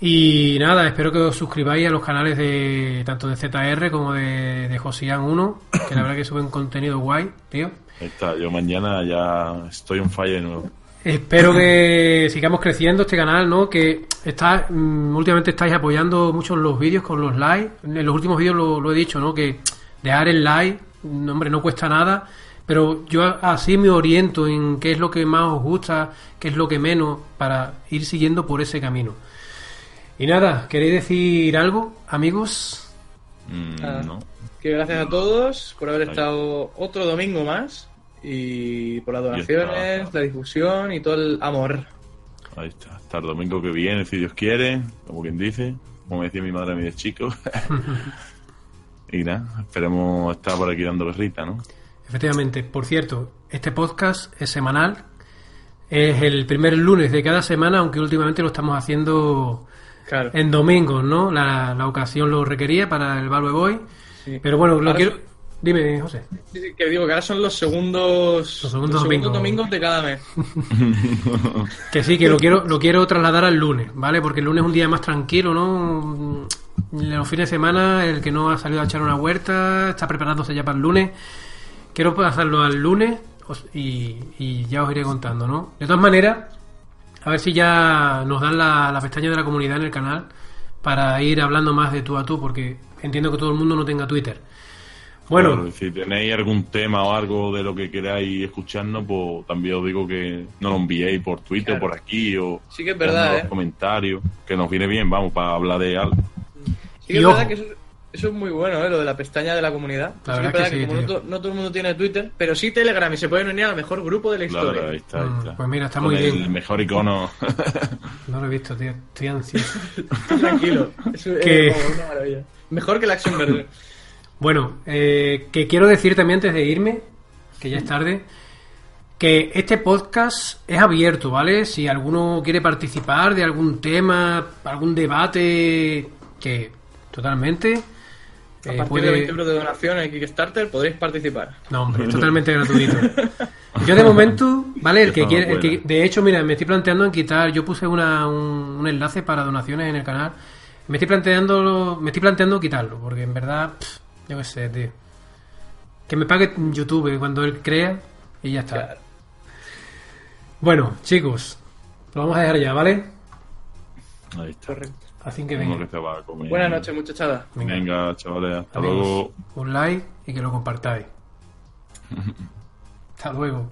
Y nada, espero que os suscribáis a los canales de tanto de ZR como de, de Josian1, que la verdad que suben contenido guay, tío. Ahí está, yo mañana ya estoy en falla de nuevo. Espero que sigamos creciendo este canal, ¿no? Que está, mm, últimamente estáis apoyando mucho los vídeos con los likes. En los últimos vídeos lo, lo he dicho, ¿no? Que dejar el like, hombre, no cuesta nada pero yo así me oriento en qué es lo que más os gusta, qué es lo que menos, para ir siguiendo por ese camino. Y nada, ¿queréis decir algo, amigos? Mm, ah, no. Que gracias a todos por haber estado otro domingo más y por las donaciones, la difusión y todo el amor. Ahí está, hasta el domingo que viene, si Dios quiere, como quien dice, como decía mi madre a mi de chico. y nada, esperemos estar por aquí dando berrita, ¿no? Efectivamente, por cierto, este podcast es semanal. Es el primer lunes de cada semana, aunque últimamente lo estamos haciendo en domingos, ¿no? La, ocasión lo requería para el Valve Boy. Pero bueno, lo quiero. Dime, José. Sí, que digo que ahora son los segundos, los segundos, domingos. de cada mes. que sí, que lo quiero, lo quiero trasladar al lunes, ¿vale? Porque el lunes es un día más tranquilo, ¿no? En los fines de semana, el que no ha salido a echar una huerta, está preparándose ya para el lunes. Quiero pasarlo al lunes y, ya os iré contando, ¿no? De todas maneras, a ver si ya nos dan la, pestaña de la comunidad en el canal para ir hablando más de tú a tú, porque entiendo que todo el mundo no tenga Twitter. Bueno, si tenéis algún tema o algo de lo que queráis escucharnos, pues también os digo que nos lo enviéis por Twitter, por aquí o sí que es verdad, ¿eh? comentarios, que nos viene bien, vamos, para hablar de algo. Sí que es verdad que eso, eso es muy bueno, ¿eh? lo de la pestaña de la comunidad. La verdad que, como no, todo el mundo tiene Twitter, pero sí Telegram y se pueden unir al mejor grupo de la historia. ahí está, ahí mm, está. pues mira, está muy bien. El mejor icono. no lo he visto, tío. Estoy ansioso. Tranquilo. Es, una maravilla. Mejor que la acción verde. Bueno, eh, que quiero decir también antes de irme, que ya es tarde, que este podcast es abierto, ¿vale? Si alguno quiere participar de algún tema, algún debate, que totalmente a eh, partir de 20 euros de donación en Kickstarter podréis participar. No, hombre, es totalmente gratuito. Yo de momento, ¿vale? El que quiere, el que, de hecho, mira, me estoy planteando en quitar, yo puse una, un, enlace para donaciones en el canal. Me estoy planteando, me estoy planteando quitarlo, porque en verdad, yo qué sé, tío. Que me pague YouTube cuando él crea y ya está. Bueno, chicos, lo vamos a dejar ya, ¿vale? Ahí está. Correcto. Así que venga. Buenas noches, muchachada. Venga, chavales, hasta luego. Un like y que lo compartáis. hasta luego.